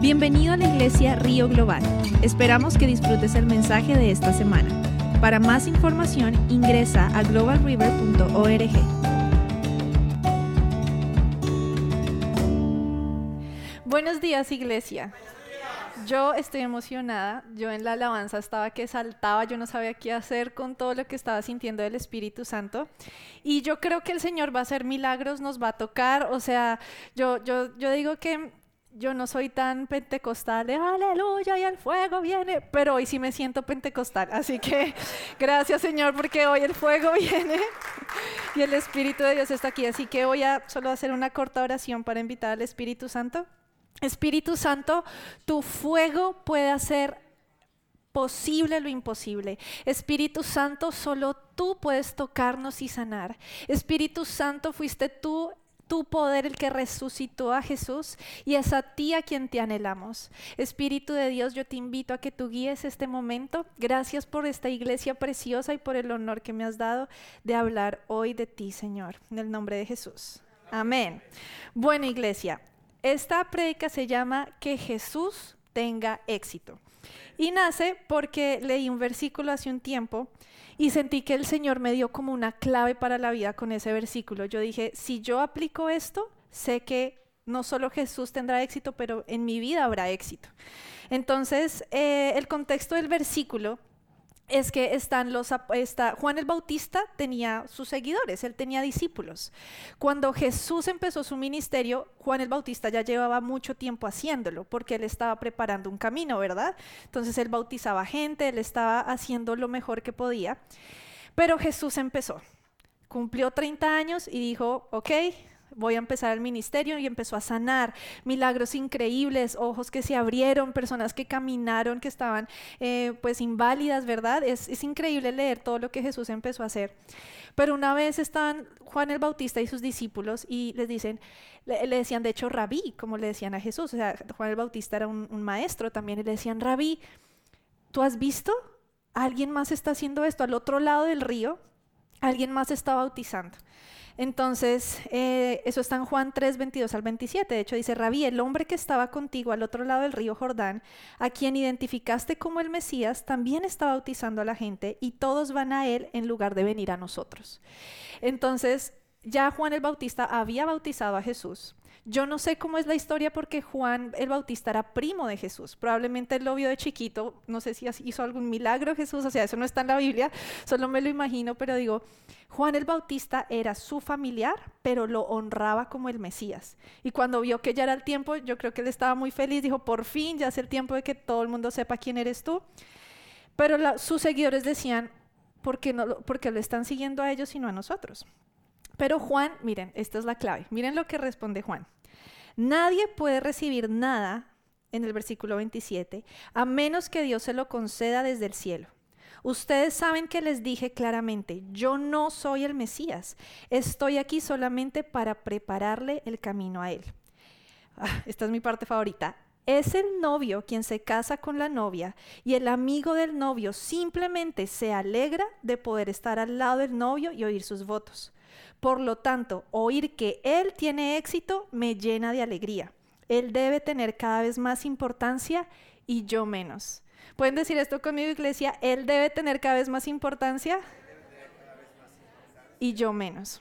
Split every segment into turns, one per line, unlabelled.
Bienvenido a la iglesia Río Global. Esperamos que disfrutes el mensaje de esta semana. Para más información ingresa a globalriver.org. Buenos días iglesia. Yo estoy emocionada. Yo en la alabanza estaba que saltaba, yo no sabía qué hacer con todo lo que estaba sintiendo del Espíritu Santo. Y yo creo que el Señor va a hacer milagros, nos va a tocar. O sea, yo, yo, yo digo que yo no soy tan pentecostal de aleluya y el fuego viene, pero hoy sí me siento pentecostal. Así que gracias Señor porque hoy el fuego viene y el Espíritu de Dios está aquí. Así que voy a solo hacer una corta oración para invitar al Espíritu Santo. Espíritu Santo, tu fuego puede hacer posible lo imposible. Espíritu Santo, solo tú puedes tocarnos y sanar. Espíritu Santo, fuiste tú tu poder el que resucitó a Jesús y es a ti a quien te anhelamos. Espíritu de Dios, yo te invito a que tú guíes este momento. Gracias por esta iglesia preciosa y por el honor que me has dado de hablar hoy de ti, Señor, en el nombre de Jesús. Amén. Buena iglesia, esta prédica se llama Que Jesús tenga éxito. Y nace porque leí un versículo hace un tiempo y sentí que el Señor me dio como una clave para la vida con ese versículo. Yo dije, si yo aplico esto, sé que no solo Jesús tendrá éxito, pero en mi vida habrá éxito. Entonces, eh, el contexto del versículo es que están los está, Juan el Bautista tenía sus seguidores, él tenía discípulos. Cuando Jesús empezó su ministerio, Juan el Bautista ya llevaba mucho tiempo haciéndolo, porque él estaba preparando un camino, ¿verdad? Entonces él bautizaba gente, él estaba haciendo lo mejor que podía. Pero Jesús empezó, cumplió 30 años y dijo, ok, voy a empezar el ministerio y empezó a sanar milagros increíbles, ojos que se abrieron, personas que caminaron, que estaban eh, pues inválidas, ¿verdad? Es, es increíble leer todo lo que Jesús empezó a hacer. Pero una vez están Juan el Bautista y sus discípulos y les dicen, le, decían de hecho rabí, como le decían a Jesús, o sea, Juan el Bautista era un, un maestro también, y le decían, rabí, ¿tú has visto? ¿Alguien más está haciendo esto al otro lado del río? ¿Alguien más está bautizando? Entonces, eh, eso está en Juan 3, 22 al 27. De hecho, dice, Rabí, el hombre que estaba contigo al otro lado del río Jordán, a quien identificaste como el Mesías, también está bautizando a la gente y todos van a él en lugar de venir a nosotros. Entonces, ya Juan el Bautista había bautizado a Jesús. Yo no sé cómo es la historia porque Juan el Bautista era primo de Jesús. Probablemente él lo vio de chiquito. No sé si hizo algún milagro Jesús. O sea, eso no está en la Biblia. Solo me lo imagino. Pero digo, Juan el Bautista era su familiar, pero lo honraba como el Mesías. Y cuando vio que ya era el tiempo, yo creo que él estaba muy feliz. Dijo, por fin, ya es el tiempo de que todo el mundo sepa quién eres tú. Pero sus seguidores decían, ¿por qué, no, porque lo están siguiendo a ellos y no a nosotros? Pero Juan, miren, esta es la clave. Miren lo que responde Juan. Nadie puede recibir nada en el versículo 27 a menos que Dios se lo conceda desde el cielo. Ustedes saben que les dije claramente, yo no soy el Mesías, estoy aquí solamente para prepararle el camino a Él. Ah, esta es mi parte favorita. Es el novio quien se casa con la novia y el amigo del novio simplemente se alegra de poder estar al lado del novio y oír sus votos. Por lo tanto, oír que Él tiene éxito me llena de alegría. Él debe tener cada vez más importancia y yo menos. ¿Pueden decir esto conmigo, iglesia? Él debe tener cada vez más importancia y yo menos.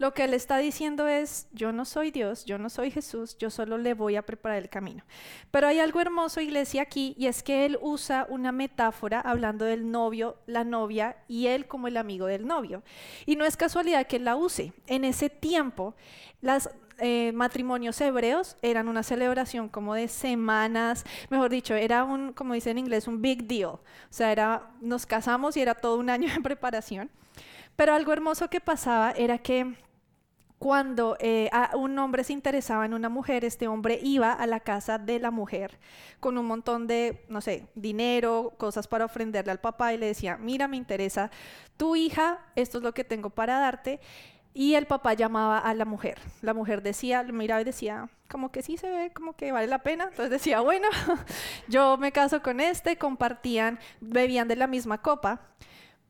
Lo que él está diciendo es, yo no soy Dios, yo no soy Jesús, yo solo le voy a preparar el camino. Pero hay algo hermoso, iglesia, aquí, y es que él usa una metáfora hablando del novio, la novia y él como el amigo del novio. Y no es casualidad que él la use. En ese tiempo, los eh, matrimonios hebreos eran una celebración como de semanas, mejor dicho, era un, como dice en inglés, un big deal. O sea, era, nos casamos y era todo un año de preparación. Pero algo hermoso que pasaba era que cuando eh, un hombre se interesaba en una mujer, este hombre iba a la casa de la mujer con un montón de, no sé, dinero, cosas para ofrenderle al papá y le decía, mira, me interesa tu hija, esto es lo que tengo para darte. Y el papá llamaba a la mujer. La mujer decía, miraba y decía, como que sí se ve, como que vale la pena. Entonces decía, bueno, yo me caso con este, compartían, bebían de la misma copa.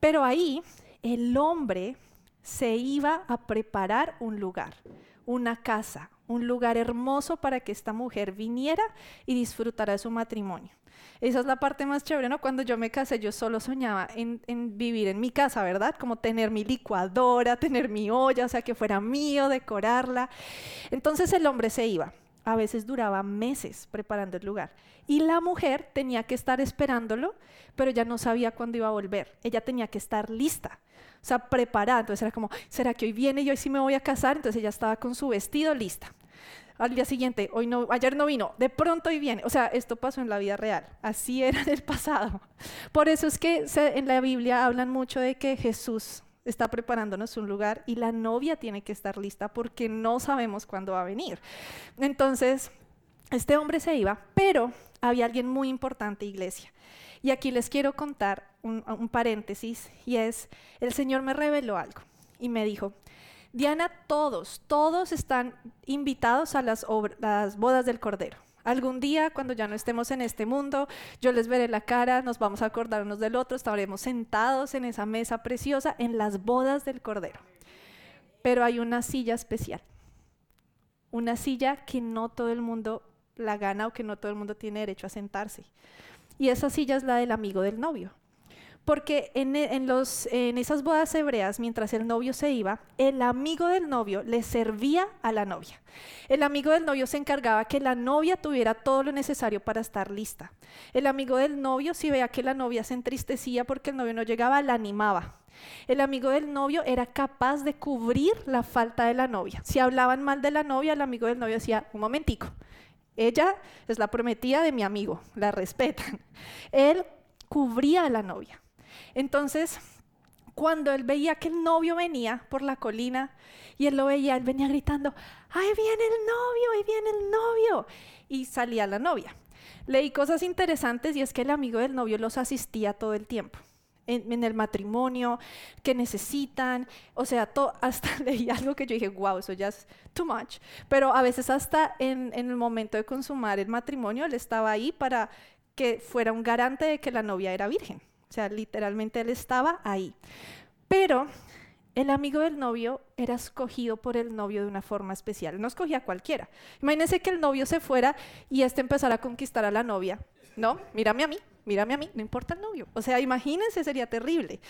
Pero ahí el hombre se iba a preparar un lugar, una casa, un lugar hermoso para que esta mujer viniera y disfrutara de su matrimonio. Esa es la parte más chévere, ¿no? Cuando yo me casé, yo solo soñaba en, en, vivir en mi casa, ¿verdad? Como tener mi licuadora, tener mi olla, o sea, que fuera mío, decorarla. Entonces el hombre se iba. A veces duraba meses preparando el lugar. Y la mujer tenía que estar esperándolo, pero ya no sabía cuándo iba a volver. Ella tenía que estar lista, o sea, preparada. Entonces era como, ¿será que hoy viene y hoy sí me voy a casar? Entonces ella estaba con su vestido lista al día siguiente, hoy no, ayer no vino, de pronto hoy viene. O sea, esto pasó en la vida real, así era en el pasado. Por eso es que en la Biblia hablan mucho de que Jesús está preparándonos un lugar y la novia tiene que estar lista porque no sabemos cuándo va a venir. Entonces, este hombre se iba, pero había alguien muy importante, iglesia. Y aquí les quiero contar un, paréntesis, y es, el Señor me reveló algo y me dijo, Diana, todos, todos están invitados a las, bodas del Cordero. Algún día, cuando ya no estemos en este mundo, yo les veré la cara, nos vamos a acordar unos del otro, estaremos sentados en esa mesa preciosa en las bodas del Cordero. Pero hay una silla especial, una silla que no todo el mundo la gana o que no todo el mundo tiene derecho a sentarse. Y esa silla es la del amigo del novio. Porque los, en esas bodas hebreas, mientras el novio se iba, el amigo del novio le servía a la novia. El amigo del novio se encargaba que la novia tuviera todo lo necesario para estar lista. El amigo del novio, si veía que la novia se entristecía porque el novio no llegaba, la animaba. El amigo del novio era capaz de cubrir la falta de la novia. Si hablaban mal de la novia, el amigo del novio decía, un momentico, ella es la prometida de mi amigo, la respetan. Él cubría a la novia. Entonces, cuando él veía que el novio venía por la colina y él lo veía, él venía gritando, ¡ahí viene el novio, ahí viene el novio! Y salía la novia. Leí cosas interesantes y es que el amigo del novio los asistía todo el tiempo. En, el matrimonio, que necesitan, o sea, hasta leí algo que yo dije, wow, eso ya es too much, pero a veces hasta en, en el momento de consumar el matrimonio, él estaba ahí para que fuera un garante de que la novia era virgen. O sea, literalmente él estaba ahí. Pero el amigo del novio era escogido por el novio de una forma especial. No escogía a cualquiera. Imagínense que el novio se fuera y este empezara a conquistar a la novia. No, mírame a mí, mírame a mí, no importa el novio. O sea, imagínense, sería terrible.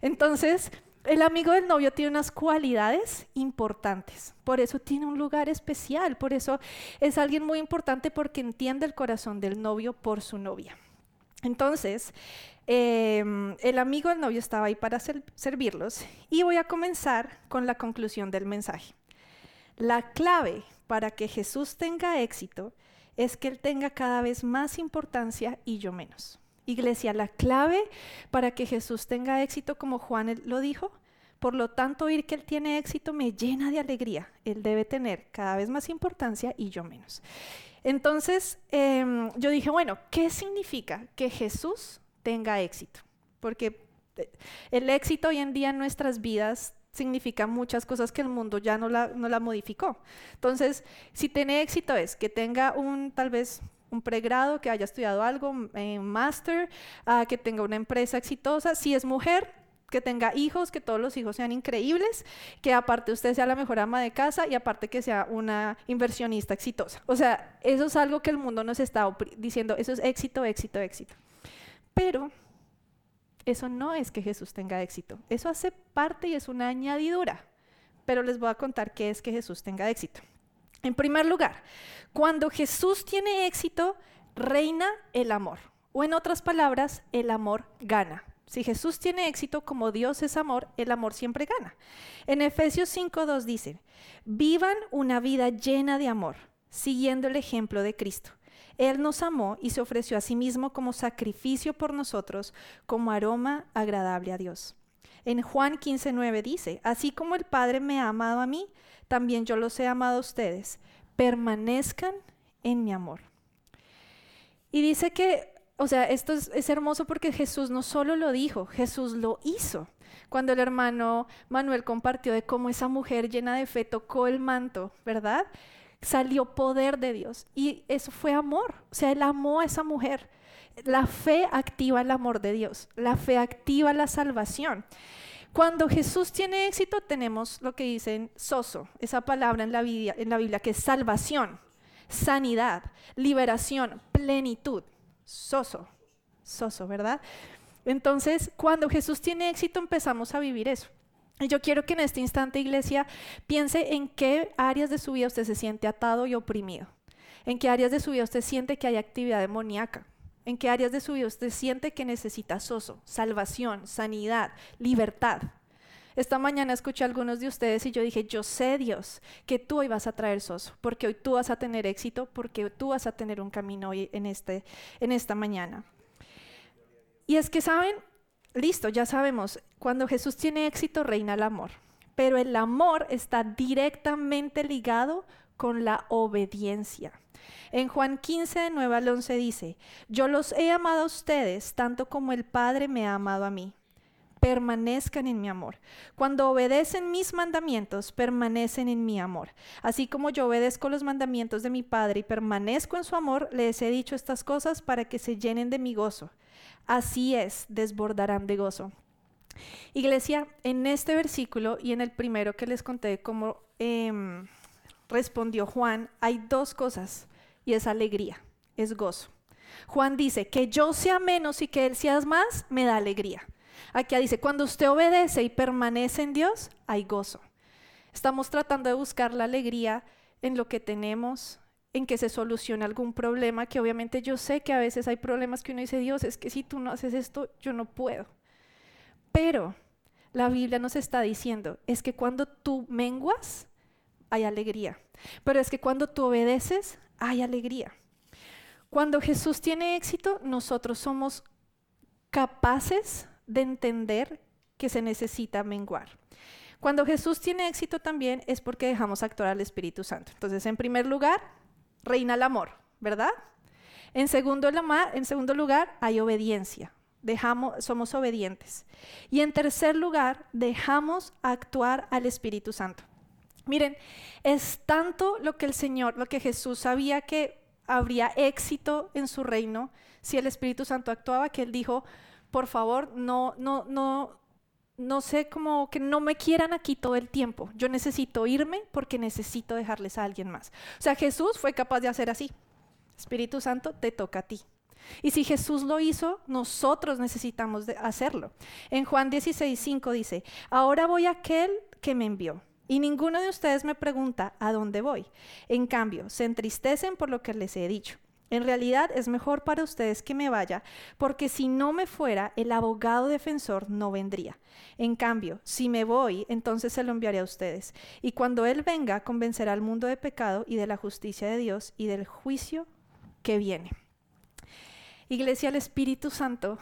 Entonces, el amigo del novio tiene unas cualidades importantes, por eso tiene un lugar especial, por eso es alguien muy importante porque entiende el corazón del novio por su novia. Entonces, Em, el amigo del novio estaba ahí para servirlos y voy a comenzar con la conclusión del mensaje. La clave para que Jesús tenga éxito es que Él tenga cada vez más importancia y yo menos. Iglesia, la clave para que Jesús tenga éxito, como Juan lo dijo, por lo tanto, oír que Él tiene éxito me llena de alegría. Él debe tener cada vez más importancia y yo menos. Entonces, em, yo dije, bueno, ¿qué significa que Jesús tenga éxito, porque eh, el éxito hoy en día en nuestras vidas significa muchas cosas que el mundo ya no la, no la modificó. Entonces, si tiene éxito es que tenga un tal vez un pregrado, que haya estudiado algo, un eh, máster, uh, que tenga una empresa exitosa. Si es mujer, que tenga hijos, que todos los hijos sean increíbles, que aparte usted sea la mejor ama de casa y aparte que sea una inversionista exitosa. O sea, eso es algo que el mundo nos está diciendo, eso es éxito, éxito, éxito. Pero eso no es que Jesús tenga éxito. Eso hace parte y es una añadidura. Pero les voy a contar qué es que Jesús tenga éxito. En primer lugar, cuando Jesús tiene éxito, reina el amor. O en otras palabras, el amor gana. Si Jesús tiene éxito, como Dios es amor, el amor siempre gana. En Efesios 5.2 dice, vivan una vida llena de amor, siguiendo el ejemplo de Cristo. Él nos amó y se ofreció a sí mismo como sacrificio por nosotros, como aroma agradable a Dios. En Juan 15:9 dice, así como el Padre me ha amado a mí, también yo los he amado a ustedes. Permanezcan en mi amor. Y dice que, o sea, esto es, es hermoso porque Jesús no solo lo dijo, Jesús lo hizo. Cuando el hermano Manuel compartió de cómo esa mujer llena de fe tocó el manto, ¿verdad? Salió poder de Dios. Y eso fue amor. O sea, él amó a esa mujer. La fe activa el amor de Dios. La fe activa la salvación. Cuando Jesús tiene éxito, tenemos lo que dicen soso, esa palabra en la, Biblia, en la Biblia que es salvación, sanidad, liberación, plenitud. Soso, soso, ¿verdad? Entonces, cuando Jesús tiene éxito, empezamos a vivir eso. Y yo quiero que en este instante, iglesia, piense en qué áreas de su vida usted se siente atado y oprimido. En qué áreas de su vida usted siente que hay actividad demoníaca. ¿En qué áreas de su vida usted siente que necesita soso, salvación, sanidad, libertad? Esta mañana escuché a algunos de ustedes y yo dije, yo sé Dios que tú hoy vas a traer soso, porque hoy tú vas a tener éxito, porque tú vas a tener un camino hoy en, este, en esta mañana. Y es que, ¿saben? Listo, ya sabemos, cuando Jesús tiene éxito reina el amor, pero el amor está directamente ligado con la obediencia. En Juan 15, de 9 al 11 dice, yo los he amado a ustedes tanto como el Padre me ha amado a mí. Permanezcan en mi amor. Cuando obedecen mis mandamientos, permanecen en mi amor. Así como yo obedezco los mandamientos de mi Padre y permanezco en su amor, les he dicho estas cosas para que se llenen de mi gozo. Así es, desbordarán de gozo. Iglesia, en este versículo y en el primero que les conté cómo em, respondió Juan, hay dos cosas y es alegría, es gozo. Juan dice, que yo sea menos y que él sea más, me da alegría. Aquí dice, cuando usted obedece y permanece en Dios, hay gozo. Estamos tratando de buscar la alegría en lo que tenemos, en que se solucione algún problema, que obviamente yo sé que a veces hay problemas que uno dice, Dios, es que si tú no haces esto, yo no puedo. Pero la Biblia nos está diciendo, es que cuando tú menguas, hay alegría. Pero es que cuando tú obedeces, hay alegría. Cuando Jesús tiene éxito, nosotros somos capaces de entender que se necesita menguar. Cuando Jesús tiene éxito también es porque dejamos actuar al Espíritu Santo. Entonces, en primer lugar, reina el amor, ¿verdad? En segundo, en segundo lugar, hay obediencia. Dejamos, somos obedientes. Y en tercer lugar, dejamos actuar al Espíritu Santo. Miren, es tanto lo que el Señor, lo que Jesús sabía que habría éxito en su reino si el Espíritu Santo actuaba, que él dijo, por favor, no, no, no, no sé cómo que no me quieran aquí todo el tiempo. Yo necesito irme porque necesito dejarles a alguien más. O sea, Jesús fue capaz de hacer así. Espíritu Santo, te toca a ti. Y si Jesús lo hizo, nosotros necesitamos hacerlo. En Juan 16, 5 dice, ahora voy a aquel que me envió y ninguno de ustedes me pregunta a dónde voy. En cambio, se entristecen por lo que les he dicho. En realidad es mejor para ustedes que me vaya, porque si no me fuera, el abogado defensor no vendría. En cambio, si me voy, entonces se lo enviaré a ustedes. Y cuando Él venga, convencerá al mundo de pecado y de la justicia de Dios y del juicio que viene. Iglesia, el Espíritu Santo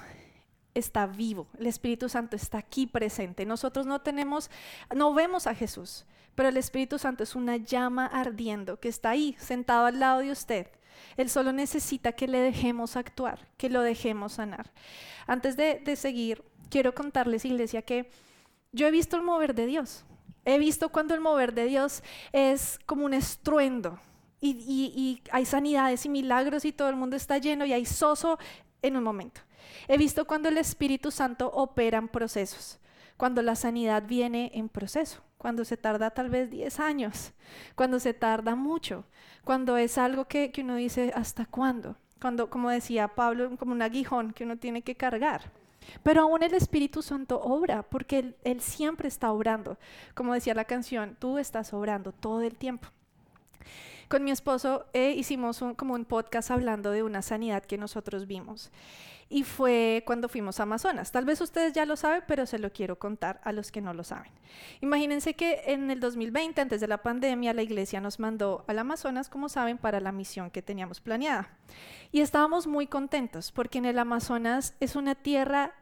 está vivo, el Espíritu Santo está aquí presente. Nosotros no tenemos, no vemos a Jesús, pero el Espíritu Santo es una llama ardiendo que está ahí, sentado al lado de usted. Él solo necesita que le dejemos actuar, que lo dejemos sanar. Antes de, de seguir, quiero contarles, iglesia, que yo he visto el mover de Dios. He visto cuando el mover de Dios es como un estruendo, y, y, hay sanidades y milagros y todo el mundo está lleno y hay soso en un momento. He visto cuando el Espíritu Santo opera en procesos, cuando la sanidad viene en proceso, cuando se tarda tal vez 10 años, cuando se tarda mucho, cuando es algo que, uno dice, ¿hasta cuándo? Cuando, como decía Pablo, como un aguijón que uno tiene que cargar. Pero aún el Espíritu Santo obra, porque él, siempre está obrando. Como decía la canción, tú estás obrando todo el tiempo. Con mi esposo eh, hicimos como un podcast hablando de una sanidad que nosotros vimos y fue cuando fuimos a Amazonas. Tal vez ustedes ya lo saben, pero se lo quiero contar a los que no lo saben. Imagínense que en el 2020, antes de la pandemia, la iglesia nos mandó al Amazonas, como saben, para la misión que teníamos planeada. Y estábamos muy contentos porque en el Amazonas es una tierra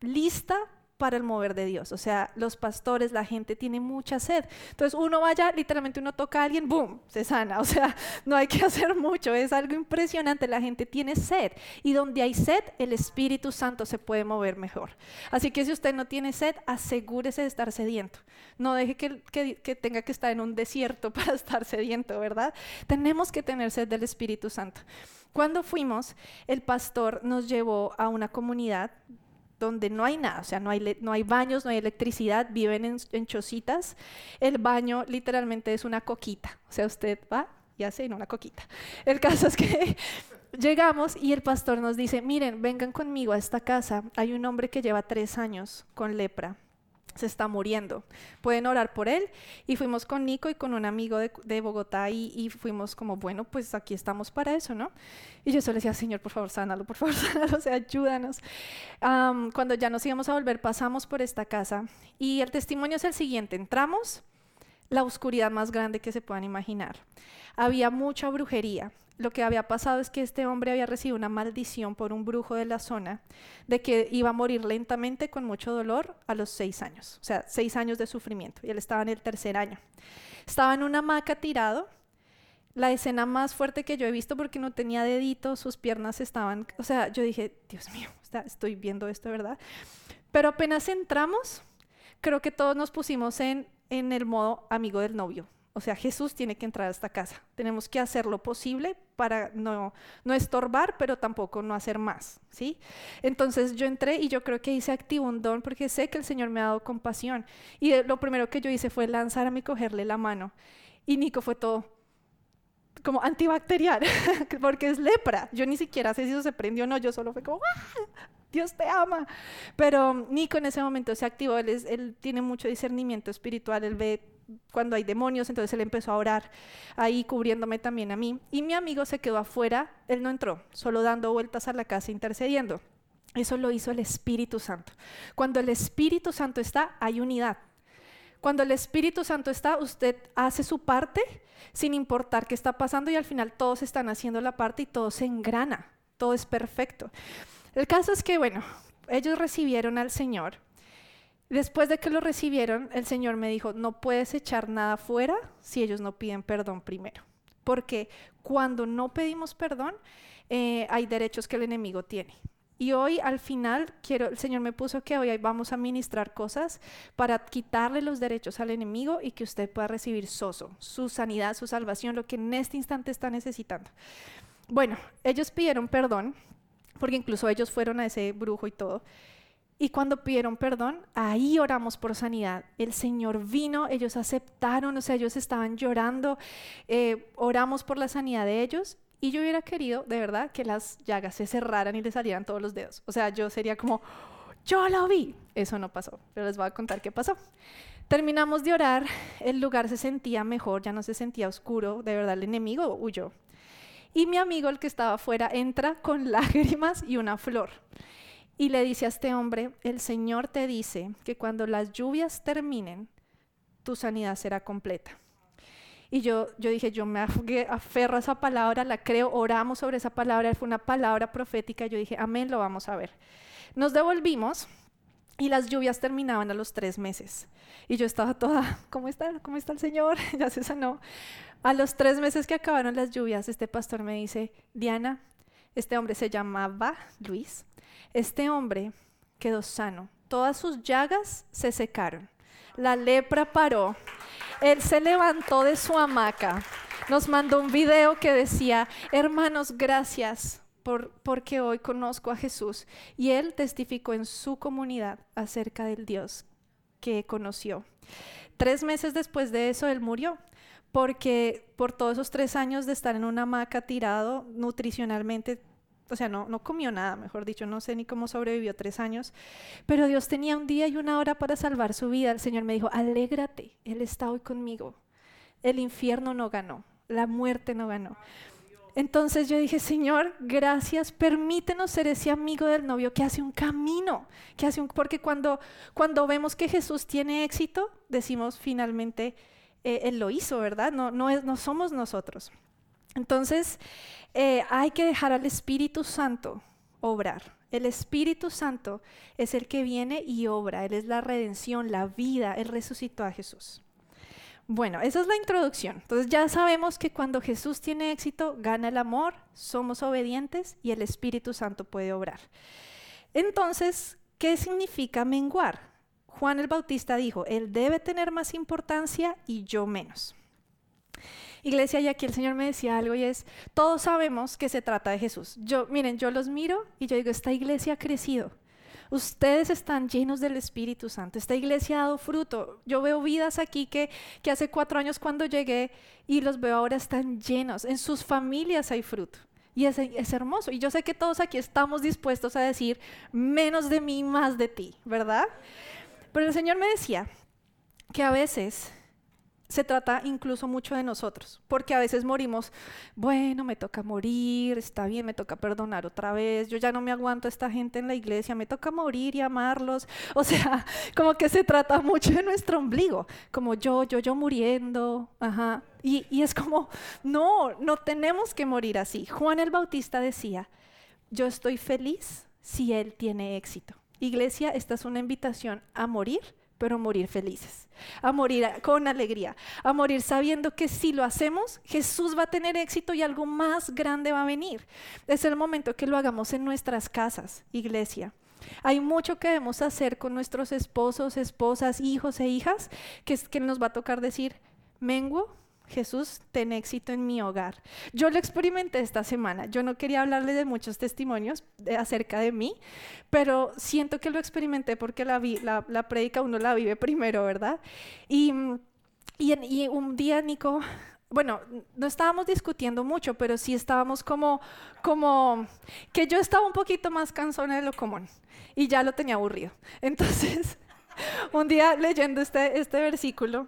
lista para el mover de Dios. O sea, los pastores, la gente tiene mucha sed. Entonces uno vaya, literalmente uno toca a alguien, ¡boom!, se sana. O sea, no hay que hacer mucho, es algo impresionante. La gente tiene sed y donde hay sed, el Espíritu Santo se puede mover mejor. Así que si usted no tiene sed, asegúrese de estar sediento. No deje que, que tenga que estar en un desierto para estar sediento, ¿verdad? Tenemos que tener sed del Espíritu Santo. Cuando fuimos, el pastor nos llevó a una comunidad donde no hay nada, o sea, no hay, no hay baños, no hay electricidad, viven en, en chocitas. El baño literalmente es una coquita, o sea, usted va y hace no una coquita. El caso es que llegamos y el pastor nos dice, miren, vengan conmigo a esta casa, hay un hombre que lleva tres años con lepra se está muriendo. Pueden orar por él. Y fuimos con Nico y con un amigo de, Bogotá y, fuimos como, bueno, pues aquí estamos para eso, ¿no? Y yo solo decía, Señor, por favor, sánalo, por favor, sánalo, o sea, ayúdanos. cuando ya nos íbamos a volver, pasamos por esta casa y el testimonio es el siguiente. Entramos, la oscuridad más grande que se puedan imaginar. Había mucha brujería lo que había pasado es que este hombre había recibido una maldición por un brujo de la zona de que iba a morir lentamente con mucho dolor a los seis años, o sea, seis años de sufrimiento, y él estaba en el tercer año. Estaba en una hamaca tirado, la escena más fuerte que yo he visto porque no tenía deditos, sus piernas estaban, o sea, yo dije, Dios mío, estoy viendo esto, ¿verdad? Pero apenas entramos, creo que todos nos pusimos en, en el modo amigo del novio. O sea, Jesús tiene que entrar a esta casa. Tenemos que hacer lo posible para no, no estorbar, pero tampoco no hacer más, ¿sí? Entonces yo entré y yo creo que hice activo un don porque sé que el Señor me ha dado compasión. Y lo primero que yo hice fue lanzarme y cogerle la mano. Y Nico fue todo como antibacterial, porque es lepra. Yo ni siquiera sé si eso se prendió o no, yo solo fue como, ¡Ah! Dios te ama. Pero Nico en ese momento se activó, él, él tiene mucho discernimiento espiritual, él ve cuando hay demonios, entonces él empezó a orar ahí cubriéndome también a mí. Y mi amigo se quedó afuera, él no entró, solo dando vueltas a la casa intercediendo. Eso lo hizo el Espíritu Santo. Cuando el Espíritu Santo está, hay unidad. Cuando el Espíritu Santo está, usted hace su parte sin importar qué está pasando y al final todos están haciendo la parte y todo se engrana, todo es perfecto. El caso es que, bueno, ellos recibieron al Señor Después de que lo recibieron, el Señor me dijo, no puedes echar nada fuera si ellos no piden perdón primero. Porque cuando no pedimos perdón, eh, hay derechos que el enemigo tiene. Y hoy al final quiero, el Señor me puso que hoy vamos a ministrar cosas para quitarle los derechos al enemigo y que usted pueda recibir soso, su sanidad, su salvación, lo que en este instante está necesitando. Bueno, ellos pidieron perdón, porque incluso ellos fueron a ese brujo y todo. Y cuando pidieron perdón, ahí oramos por sanidad. El Señor vino, ellos aceptaron, o sea, ellos estaban llorando, eh, oramos por la sanidad de ellos. Y yo hubiera querido, de verdad, que las llagas se cerraran y le salieran todos los dedos. O sea, yo sería como, yo lo vi. Eso no pasó, pero les voy a contar qué pasó. Terminamos de orar, el lugar se sentía mejor, ya no se sentía oscuro, de verdad el enemigo huyó. Y mi amigo, el que estaba afuera, entra con lágrimas y una flor. Y le dice a este hombre, el Señor te dice que cuando las lluvias terminen, tu sanidad será completa. Y yo, yo dije, yo me aferro a esa palabra, la creo, oramos sobre esa palabra, fue una palabra profética, yo dije, amén, lo vamos a ver. Nos devolvimos y las lluvias terminaban a los tres meses. Y yo estaba toda, ¿cómo está? ¿Cómo está el Señor? ya se sanó. A los tres meses que acabaron las lluvias, este pastor me dice, Diana, este hombre se llamaba Luis, este hombre quedó sano. Todas sus llagas se secaron. La lepra paró. Él se levantó de su hamaca. Nos mandó un video que decía, hermanos, gracias por, porque hoy conozco a Jesús. Y él testificó en su comunidad acerca del Dios que conoció. Tres meses después de eso, él murió porque por todos esos tres años de estar en una hamaca tirado nutricionalmente o sea, no, no comió nada, mejor dicho, no sé ni cómo sobrevivió tres años, pero Dios tenía un día y una hora para salvar su vida. El Señor me dijo, alégrate, Él está hoy conmigo. El infierno no ganó, la muerte no ganó. Entonces yo dije, Señor, gracias, permítenos ser ese amigo del novio que hace un camino, que hace un, porque cuando, cuando vemos que Jesús tiene éxito, decimos finalmente, eh, Él lo hizo, ¿verdad? No, no, es, no somos nosotros. Entonces, eh, hay que dejar al Espíritu Santo obrar. El Espíritu Santo es el que viene y obra. Él es la redención, la vida. Él resucitó a Jesús. Bueno, esa es la introducción. Entonces ya sabemos que cuando Jesús tiene éxito, gana el amor, somos obedientes y el Espíritu Santo puede obrar. Entonces, ¿qué significa menguar? Juan el Bautista dijo, Él debe tener más importancia y yo menos. Iglesia, y aquí el Señor me decía algo y es, todos sabemos que se trata de Jesús. Yo, miren, yo los miro y yo digo, esta iglesia ha crecido. Ustedes están llenos del Espíritu Santo. Esta iglesia ha dado fruto. Yo veo vidas aquí que, que hace cuatro años cuando llegué y los veo ahora están llenos. En sus familias hay fruto. Y es, es, hermoso. Y yo sé que todos aquí estamos dispuestos a decir, menos de mí, más de ti, ¿verdad? Pero el Señor me decía que a veces se trata incluso mucho de nosotros, porque a veces morimos, bueno, me toca morir, está bien, me toca perdonar otra vez, yo ya no me aguanto a esta gente en la iglesia, me toca morir y amarlos, o sea, como que se trata mucho de nuestro ombligo, como yo, yo, yo muriendo, ajá, y, y es como, no, no tenemos que morir así. Juan el Bautista decía, yo estoy feliz si él tiene éxito. Iglesia, esta es una invitación a morir pero morir felices, a morir con alegría, a morir sabiendo que si lo hacemos, Jesús va a tener éxito y algo más grande va a venir. Es el momento que lo hagamos en nuestras casas, iglesia. Hay mucho que debemos hacer con nuestros esposos, esposas, hijos e hijas, que, que nos va a tocar decir, menguo, Jesús, ten éxito en mi hogar. Yo lo experimenté esta semana. Yo no quería hablarle de muchos testimonios acerca de mí, pero siento que lo experimenté porque la, vi, la, la prédica uno la vive primero, ¿verdad? Y, y, y un día, Nico, bueno, no estábamos discutiendo mucho, pero sí estábamos como, como, que yo estaba un poquito más cansona de lo común y ya lo tenía aburrido. Entonces, un día leyendo este, este versículo,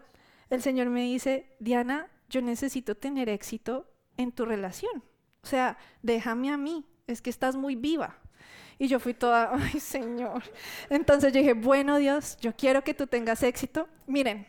el Señor me dice, Diana, yo necesito tener éxito en tu relación. O sea, déjame a mí, es que estás muy viva. Y yo fui toda, ay Señor. Entonces yo dije, bueno Dios, yo quiero que tú tengas éxito. Miren,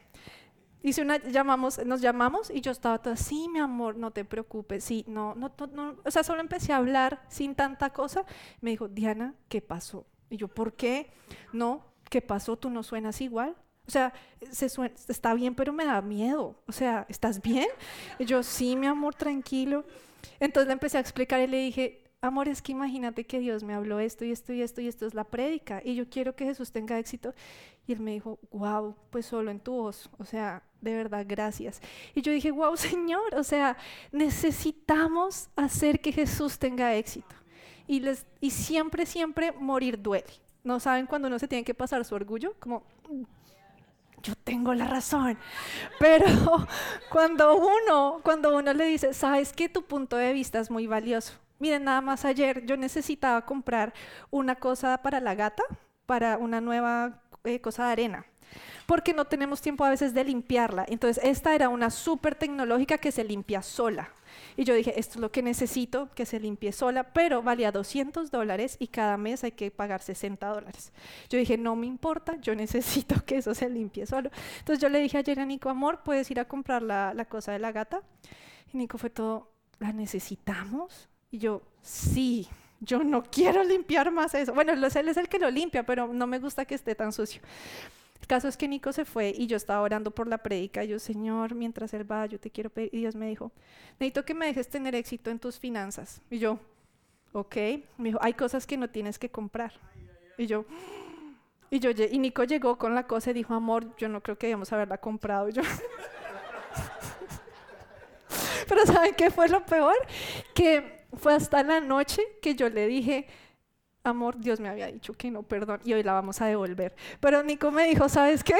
hice una, llamamos, nos llamamos y yo estaba toda, sí, mi amor, no te preocupes, sí, no, no, no, no. O sea, solo empecé a hablar sin tanta cosa. Me dijo, Diana, ¿qué pasó? Y yo, ¿por qué? No, ¿qué pasó? ¿Tú no suenas igual? O sea, se está bien, pero me da miedo. O sea, ¿estás bien? Y yo, sí, mi amor, tranquilo. Entonces le empecé a explicar y le dije, amor, es que imagínate que Dios me habló esto y esto y esto y esto es la prédica y yo quiero que Jesús tenga éxito. Y él me dijo, wow, pues solo en tu voz. O sea, de verdad, gracias. Y yo dije, wow, Señor, o sea, necesitamos hacer que Jesús tenga éxito. Y, les, y siempre, siempre morir duele. ¿No saben cuando uno se tiene que pasar su orgullo? Como yo tengo la razón. Pero cuando uno, cuando uno le dice, sabes que tu punto de vista es muy valioso. Miren, nada más ayer yo necesitaba comprar una cosa para la gata, para una nueva eh, cosa de arena porque no tenemos tiempo a veces de limpiarla. Entonces, esta era una súper tecnológica que se limpia sola. Y yo dije, esto es lo que necesito, que se limpie sola, pero valía 200 dólares y cada mes hay que pagar 60 dólares. Yo dije, no me importa, yo necesito que eso se limpie solo. Entonces yo le dije ayer a Nico, amor, ¿puedes ir a comprar la, la cosa de la gata? Y Nico fue todo, ¿la necesitamos? Y yo, sí, yo no quiero limpiar más eso. Bueno, él es el que lo limpia, pero no me gusta que esté tan sucio. El caso es que Nico se fue y yo estaba orando por la prédica. Yo, Señor, mientras él va, yo te quiero pedir. Y Dios me dijo, necesito que me dejes tener éxito en tus finanzas. Y yo, ok. Me dijo, hay cosas que no tienes que comprar. Y yo, y yo, y Nico llegó con la cosa y dijo, amor, yo no creo que debamos haberla comprado. Yo, pero ¿saben qué fue lo peor? Que fue hasta la noche que yo le dije, amor, Dios me había dicho que no, perdón, y hoy la vamos a devolver. Pero Nico me dijo, ¿sabes qué?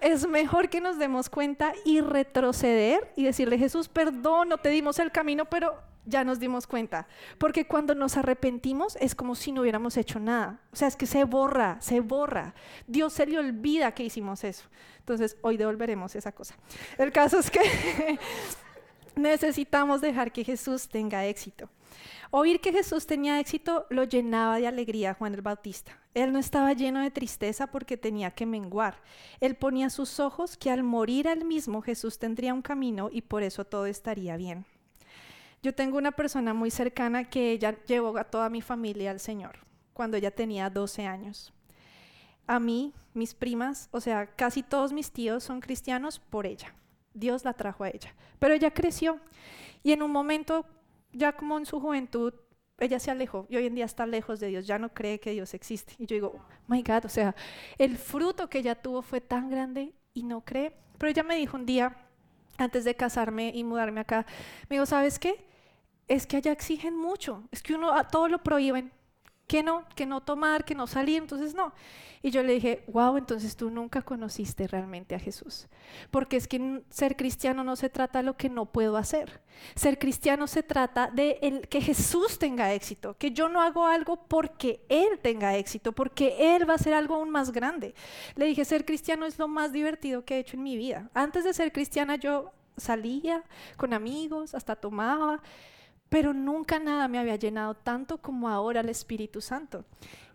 Es mejor que nos demos cuenta y retroceder y decirle, Jesús, perdón, no te dimos el camino, pero ya nos dimos cuenta. Porque cuando nos arrepentimos es como si no hubiéramos hecho nada. O sea, es que se borra, se borra. Dios se le olvida que hicimos eso. Entonces, hoy devolveremos esa cosa. El caso es que necesitamos dejar que Jesús tenga éxito. Oír que Jesús tenía éxito lo llenaba de alegría Juan el Bautista. Él no estaba lleno de tristeza porque tenía que menguar. Él ponía sus ojos que al morir al mismo Jesús tendría un camino y por eso todo estaría bien. Yo tengo una persona muy cercana que ella llevó a toda mi familia al Señor cuando ella tenía 12 años. A mí, mis primas, o sea, casi todos mis tíos son cristianos por ella. Dios la trajo a ella. Pero ella creció y en un momento ya como en su juventud, ella se alejó y hoy en día está lejos de Dios, ya no cree que Dios existe. Y yo digo, oh my God, o sea, el fruto que ella tuvo fue tan grande y no cree. Pero ella me dijo un día, antes de casarme y mudarme acá, me dijo, ¿sabes qué? Es que allá exigen mucho, es que uno a todo lo prohíben. Que no, que no tomar, que no salir, entonces no. Y yo le dije, wow, entonces tú nunca conociste realmente a Jesús. Porque es que ser cristiano no se trata de lo que no puedo hacer. Ser cristiano se trata de el, que Jesús tenga éxito, que yo no hago algo porque Él tenga éxito, porque Él va a hacer algo aún más grande. Le dije, ser cristiano es lo más divertido que he hecho en mi vida. Antes de ser cristiana yo salía con amigos, hasta tomaba pero nunca nada me había llenado tanto como ahora el Espíritu Santo.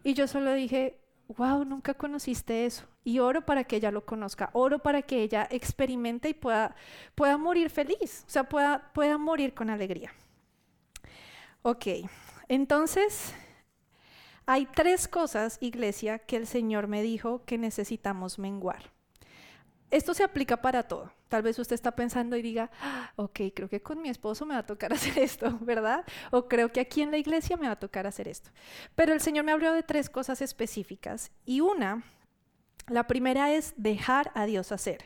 Y yo solo dije, wow, nunca conociste eso. Y oro para que ella lo conozca, oro para que ella experimente y pueda, pueda morir feliz, o sea, pueda, pueda morir con alegría. Ok, entonces hay tres cosas, iglesia, que el Señor me dijo que necesitamos menguar. Esto se aplica para todo. Tal vez usted está pensando y diga, ah, ok, creo que con mi esposo me va a tocar hacer esto, ¿verdad? O creo que aquí en la iglesia me va a tocar hacer esto. Pero el Señor me habló de tres cosas específicas. Y una, la primera es dejar a Dios hacer.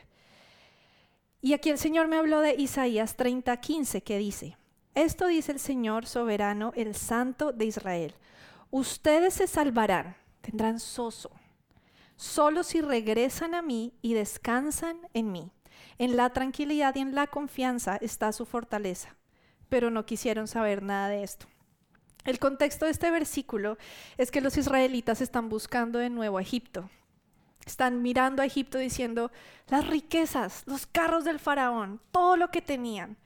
Y aquí el Señor me habló de Isaías 30, 15, que dice, esto dice el Señor soberano, el Santo de Israel. Ustedes se salvarán, tendrán soso solo si regresan a mí y descansan en mí. En la tranquilidad y en la confianza está su fortaleza. Pero no quisieron saber nada de esto. El contexto de este versículo es que los israelitas están buscando de nuevo a Egipto. Están mirando a Egipto diciendo, las riquezas, los carros del faraón, todo lo que tenían.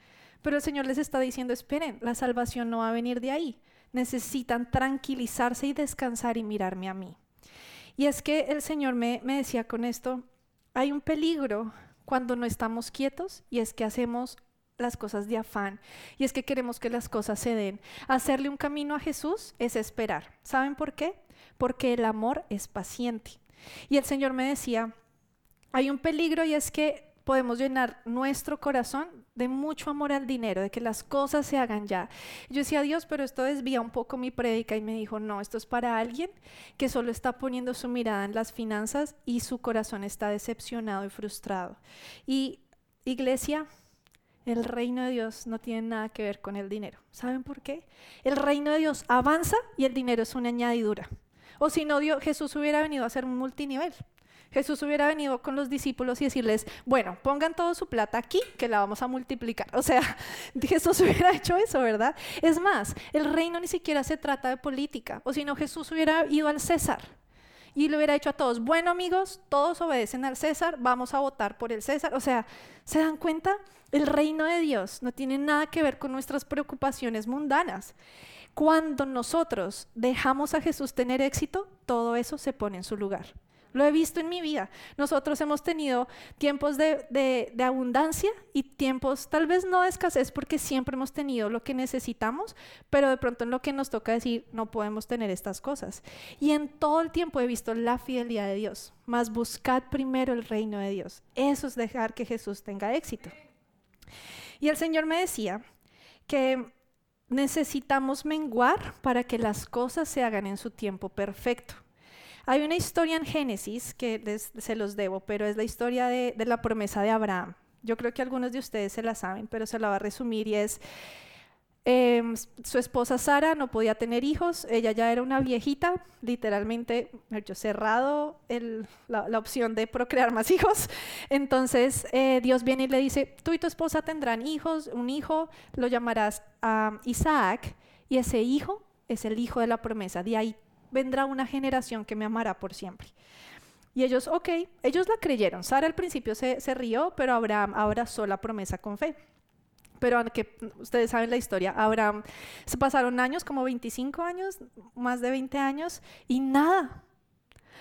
Pero el Señor les está diciendo, esperen, la salvación no va a venir de ahí. Necesitan tranquilizarse y descansar y mirarme a mí. Y es que el Señor me, decía con esto, hay un peligro cuando no estamos quietos y es que hacemos las cosas de afán y es que queremos que las cosas se den. Hacerle un camino a Jesús es esperar. ¿Saben por qué? Porque el amor es paciente. Y el Señor me decía, hay un peligro y es que podemos llenar nuestro corazón de mucho amor al dinero, de que las cosas se hagan ya. Yo decía, Dios, pero esto desvía un poco mi prédica y me dijo, no, esto es para alguien que solo está poniendo su mirada en las finanzas y su corazón está decepcionado y frustrado. Y iglesia, el reino de Dios no tiene nada que ver con el dinero. ¿Saben por qué? El reino de Dios avanza y el dinero es una añadidura. O si no, Jesús hubiera venido a ser un multinivel. Jesús hubiera venido con los discípulos y decirles, bueno, pongan toda su plata aquí, que la vamos a multiplicar. O sea, Jesús hubiera hecho eso, ¿verdad? Es más, el reino ni siquiera se trata de política, o si no, Jesús hubiera ido al César y le hubiera dicho a todos, bueno amigos, todos obedecen al César, vamos a votar por el César. O sea, ¿se dan cuenta? El reino de Dios no tiene nada que ver con nuestras preocupaciones mundanas. Cuando nosotros dejamos a Jesús tener éxito, todo eso se pone en su lugar. Lo he visto en mi vida. Nosotros hemos tenido tiempos de, abundancia y tiempos tal vez no de escasez porque siempre hemos tenido lo que necesitamos, pero de pronto en lo que nos toca decir no podemos tener estas cosas. Y en todo el tiempo he visto la fidelidad de Dios, más buscad primero el reino de Dios. Eso es dejar que Jesús tenga éxito. Y el Señor me decía que necesitamos menguar para que las cosas se hagan en su tiempo perfecto. Hay una historia en Génesis que se los debo, pero es la historia de, la promesa de Abraham. Yo creo que algunos de ustedes se la saben, pero se la va a resumir y es, em, su esposa Sara no podía tener hijos, ella ya era una viejita, literalmente, cerrado la, opción de procrear más hijos. Entonces eh, Dios viene y le dice, tú y tu esposa tendrán hijos, un hijo lo llamarás Isaac, y ese hijo es el hijo de la promesa. De ahí vendrá una generación que me amará por siempre. Y ellos, ok, ellos la creyeron. Sara al principio se, rió, pero Abraham abrazó la promesa con fe. Pero aunque ustedes saben la historia, Abraham se pasaron años, como 25 años, más de 20 años, y nada.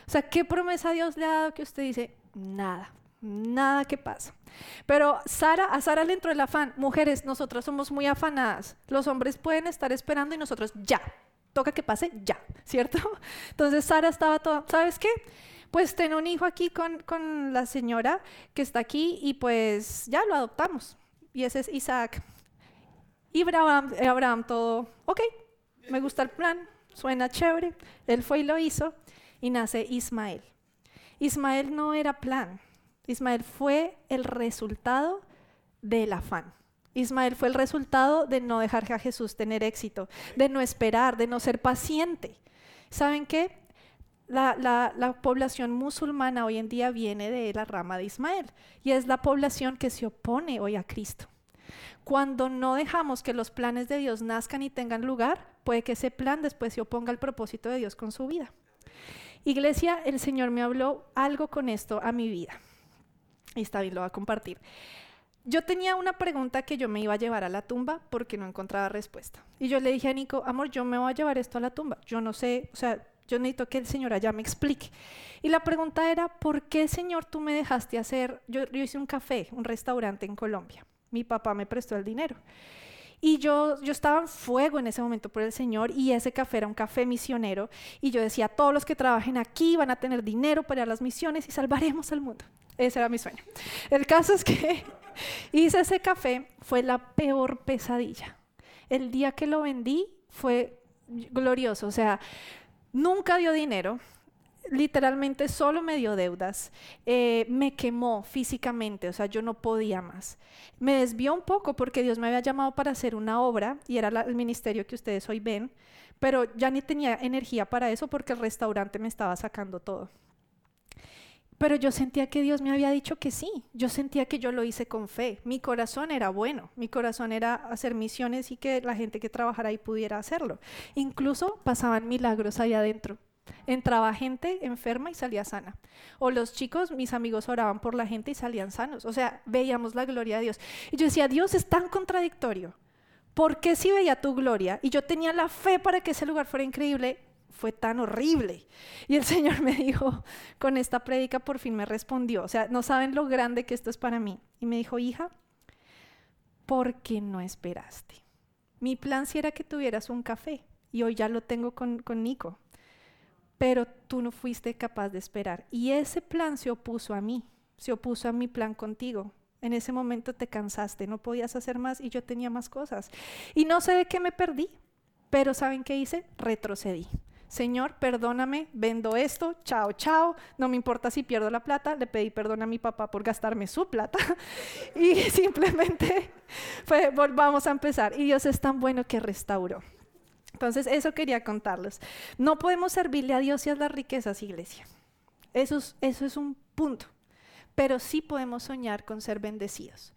O sea, ¿qué promesa Dios le ha dado que usted dice? Nada, nada que pasa. Pero Sara, a Sara le entró el afán. Mujeres, nosotros somos muy afanadas. Los hombres pueden estar esperando y nosotros ya, toca que pase ya, ¿cierto? Entonces Sara estaba toda, ¿sabes qué? Pues tengo un hijo aquí con, con la señora que está aquí y pues ya lo adoptamos. Y ese es Isaac. Y Abraham, Abraham todo, ok, me gusta el plan, suena chévere. Él fue y lo hizo y nace Ismael. Ismael no era plan, Ismael fue el resultado del afán. Ismael fue el resultado de no dejar a Jesús tener éxito, de no esperar, de no ser paciente. ¿Saben qué? La, población musulmana hoy en día viene de la rama de Ismael y es la población que se opone hoy a Cristo. Cuando no dejamos que los planes de Dios nazcan y tengan lugar, puede que ese plan después se oponga al propósito de Dios con su vida. Iglesia, el Señor me habló algo con esto a mi vida. Y está bien, lo va a compartir. Yo tenía una pregunta que yo me iba a llevar a la tumba porque no encontraba respuesta. Y yo le dije a Nico, amor, yo me voy a llevar esto a la tumba. Yo no sé, o sea, yo necesito que el Señor allá me explique. Y la pregunta era, ¿por qué, Señor, tú me dejaste hacer? Yo, yo hice un café, un restaurante en Colombia. Mi papá me prestó el dinero. Y yo, yo estaba en fuego en ese momento por el Señor y ese café era un café misionero. Y yo decía, todos los que trabajen aquí van a tener dinero para las misiones y salvaremos al mundo. Ese era mi sueño. El caso es que hice ese café, fue la peor pesadilla. El día que lo vendí fue glorioso. O sea, nunca dio dinero, literalmente solo me dio deudas, eh, me quemó físicamente, o sea, yo no podía más. Me desvió un poco porque Dios me había llamado para hacer una obra y era el ministerio que ustedes hoy ven, pero ya ni tenía energía para eso porque el restaurante me estaba sacando todo. Pero yo sentía que Dios me había dicho que sí, yo sentía que yo lo hice con fe, mi corazón era bueno, mi corazón era hacer misiones y que la gente que trabajara ahí pudiera hacerlo. Incluso pasaban milagros ahí adentro. Entraba gente enferma y salía sana. O los chicos, mis amigos oraban por la gente y salían sanos. O sea, veíamos la gloria de Dios. Y yo decía, Dios es tan contradictorio. ¿Por qué si veía tu gloria y yo tenía la fe para que ese lugar fuera increíble, fue tan horrible? Y el Señor me dijo, con esta prédica por fin me respondió. O sea, no saben lo grande que esto es para mí. Y me dijo, hija, ¿por qué no esperaste? Mi plan sí era que tuvieras un café y hoy ya lo tengo con, con Nico pero tú no fuiste capaz de esperar. Y ese plan se opuso a mí, se opuso a mi plan contigo. En ese momento te cansaste, no podías hacer más y yo tenía más cosas. Y no sé de qué me perdí, pero ¿saben qué hice? Retrocedí. Señor, perdóname, vendo esto, chao, chao, no me importa si pierdo la plata, le pedí perdón a mi papá por gastarme su plata y simplemente fue, volvamos a empezar. Y Dios es tan bueno que restauró. Entonces, eso quería contarles. No podemos servirle a Dios y a las riquezas, iglesia. Eso es, eso es un punto. Pero sí podemos soñar con ser bendecidos.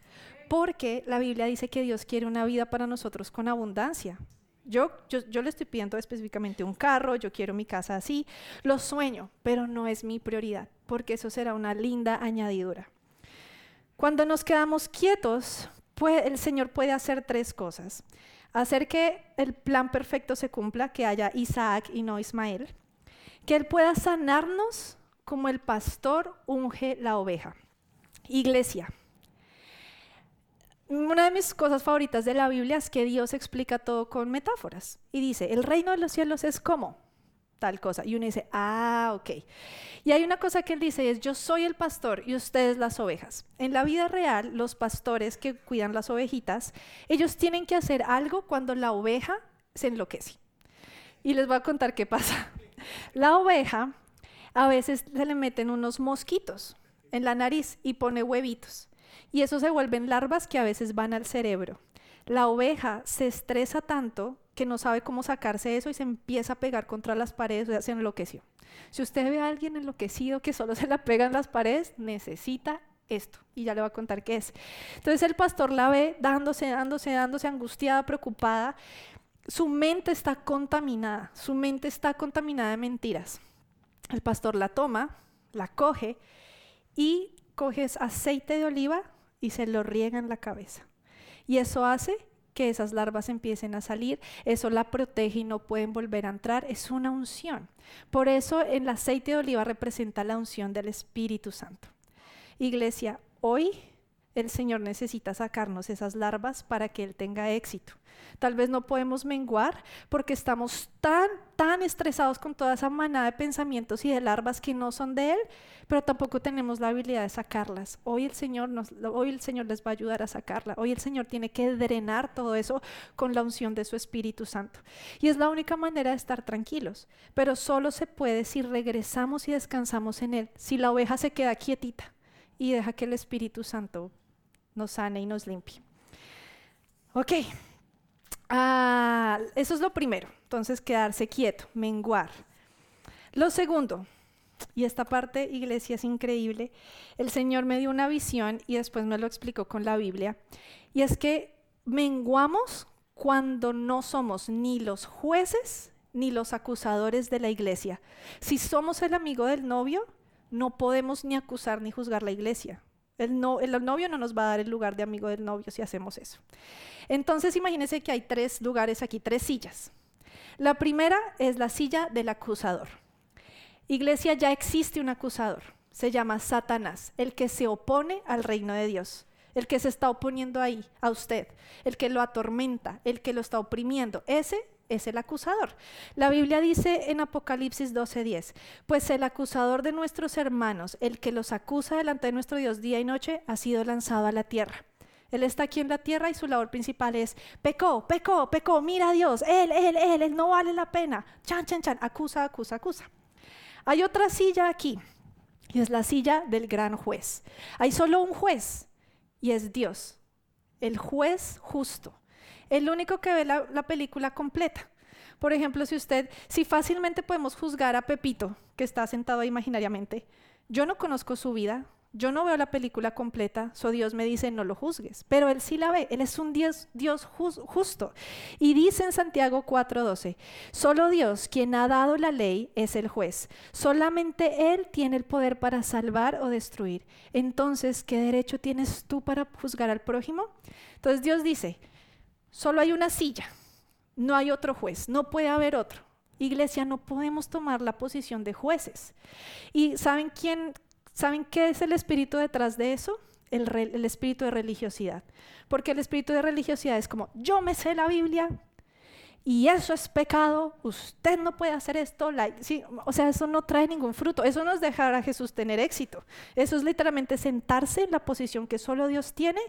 Porque la Biblia dice que Dios quiere una vida para nosotros con abundancia. Yo, yo, yo, le estoy pidiendo específicamente un carro, yo quiero mi casa así, lo sueño, pero no es mi prioridad, porque eso será una linda añadidura. Cuando nos quedamos quietos, el Señor puede hacer tres cosas hacer que el plan perfecto se cumpla, que haya Isaac y no Ismael, que Él pueda sanarnos como el pastor unge la oveja. Iglesia. Una de mis cosas favoritas de la Biblia es que Dios explica todo con metáforas y dice, el reino de los cielos es como tal cosa. Y uno dice, ah, ok. Y hay una cosa que él dice, es yo soy el pastor y ustedes las ovejas. En la vida real, los pastores que cuidan las ovejitas, ellos tienen que hacer algo cuando la oveja se enloquece. Y les voy a contar qué pasa. La oveja a veces se le meten unos mosquitos en la nariz y pone huevitos. Y eso se vuelven larvas que a veces van al cerebro. La oveja se estresa tanto que no sabe cómo sacarse eso y se empieza a pegar contra las paredes, o sea, se enloqueció. Si usted ve a alguien enloquecido que solo se la pega en las paredes, necesita esto. Y ya le va a contar qué es. Entonces el pastor la ve dándose, dándose, dándose, angustiada, preocupada. Su mente está contaminada, su mente está contaminada de mentiras. El pastor la toma, la coge y coges aceite de oliva y se lo riega en la cabeza. Y eso hace que esas larvas empiecen a salir, eso la protege y no pueden volver a entrar, es una unción. Por eso el aceite de oliva representa la unción del Espíritu Santo. Iglesia, hoy el Señor necesita sacarnos esas larvas para que Él tenga éxito. Tal vez no podemos menguar porque estamos tan, tan estresados con toda esa manada de pensamientos y de larvas que no son de Él, pero tampoco tenemos la habilidad de sacarlas. Hoy el Señor, nos, hoy el Señor les va a ayudar a sacarla. Hoy el Señor tiene que drenar todo eso con la unción de su Espíritu Santo. Y es la única manera de estar tranquilos, pero solo se puede si regresamos y descansamos en Él, si la oveja se queda quietita y deja que el Espíritu Santo nos sane y nos limpie. Ok, ah, eso es lo primero. Entonces, quedarse quieto, menguar. Lo segundo, y esta parte, iglesia, es increíble, el Señor me dio una visión y después me lo explicó con la Biblia, y es que menguamos cuando no somos ni los jueces ni los acusadores de la iglesia. Si somos el amigo del novio, no podemos ni acusar ni juzgar la iglesia. El, no, el, novio no nos va a dar el lugar de amigo del novio si hacemos eso. Entonces imagínense que hay tres lugares aquí, tres sillas. La primera es la silla del acusador. Iglesia, ya existe un acusador. Se llama Satanás, el que se opone al reino de Dios, el que se está oponiendo ahí a usted, el que lo atormenta, el que lo está oprimiendo. Ese es el acusador. La Biblia dice en Apocalipsis 12:10, pues el acusador de nuestros hermanos, el que los acusa delante de nuestro Dios día y noche, ha sido lanzado a la tierra. Él está aquí en la tierra y su labor principal es, pecó, pecó, pecó, mira a Dios, él, él, él, él no vale la pena. Chan, chan, chan, acusa, acusa, acusa. Hay otra silla aquí y es la silla del gran juez. Hay solo un juez y es Dios, el juez justo el único que ve la, la, película completa. Por ejemplo, si usted, si fácilmente podemos juzgar a Pepito, que está sentado imaginariamente, yo no conozco su vida, yo no veo la película completa, so Dios me dice no lo juzgues, pero Él sí la ve, Él es un Dios, Dios justo. Y dice en Santiago 4:12, solo Dios, quien ha dado la ley, es el juez. Solamente Él tiene el poder para salvar o destruir. Entonces, ¿qué derecho tienes tú para juzgar al prójimo? Entonces Dios dice, Solo hay una silla, no hay otro juez, no puede haber otro. Iglesia, no podemos tomar la posición de jueces. ¿Y saben quién, saben qué es el espíritu detrás de eso? El, el espíritu de religiosidad. Porque el espíritu de religiosidad es como, yo me sé la Biblia, y eso es pecado, usted no puede hacer esto, sí, o sea, eso no trae ningún fruto, eso no es dejar a Jesús tener éxito, eso es literalmente sentarse en la posición que solo Dios tiene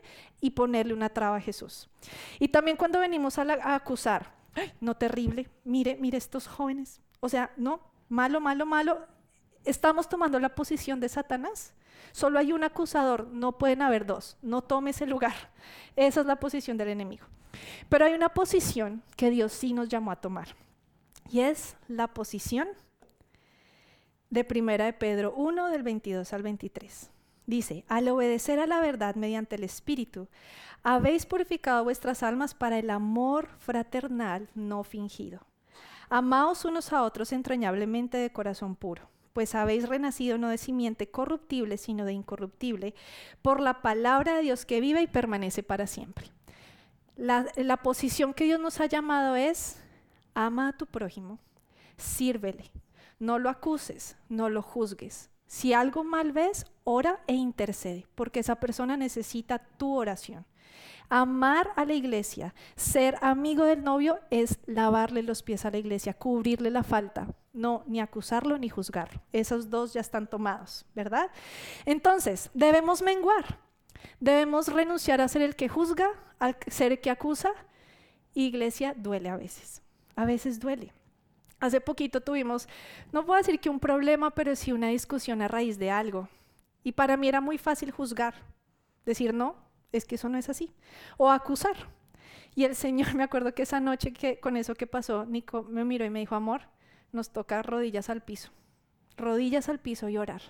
y ponerle una traba a Jesús. Y también cuando venimos a, a acusar, no terrible, mire, mire estos jóvenes, o sea, no, malo, malo, malo, estamos tomando la posición de Satanás. Solo hay un acusador, no pueden haber dos, no tome ese lugar. Esa es la posición del enemigo. Pero hay una posición que Dios sí nos llamó a tomar. Y es la posición de Primera de Pedro 1 del 22 al 23. Dice, al obedecer a la verdad mediante el Espíritu, habéis purificado vuestras almas para el amor fraternal no fingido. Amaos unos a otros entrañablemente de corazón puro, pues habéis renacido no de simiente corruptible, sino de incorruptible, por la palabra de Dios que vive y permanece para siempre. La, posición que Dios nos ha llamado es, ama a tu prójimo, sírvele, no lo acuses, no lo juzgues. Si algo mal ves, ora e intercede, porque esa persona necesita tu oración. Amar a la iglesia, ser amigo del novio es lavarle los pies a la iglesia, cubrirle la falta, no ni acusarlo ni juzgarlo. Esos dos ya están tomados, ¿verdad? Entonces, debemos menguar. Debemos renunciar a ser el que juzga, a ser el que acusa. Iglesia duele a veces, a veces duele. Hace poquito tuvimos, no puedo decir que un problema, pero sí una discusión a raíz de algo. Y para mí era muy fácil juzgar, decir no, es que eso no es así, o acusar. Y el Señor, me acuerdo que esa noche que con eso que pasó, Nico me miró y me dijo, amor, nos toca rodillas al piso, rodillas al piso y orar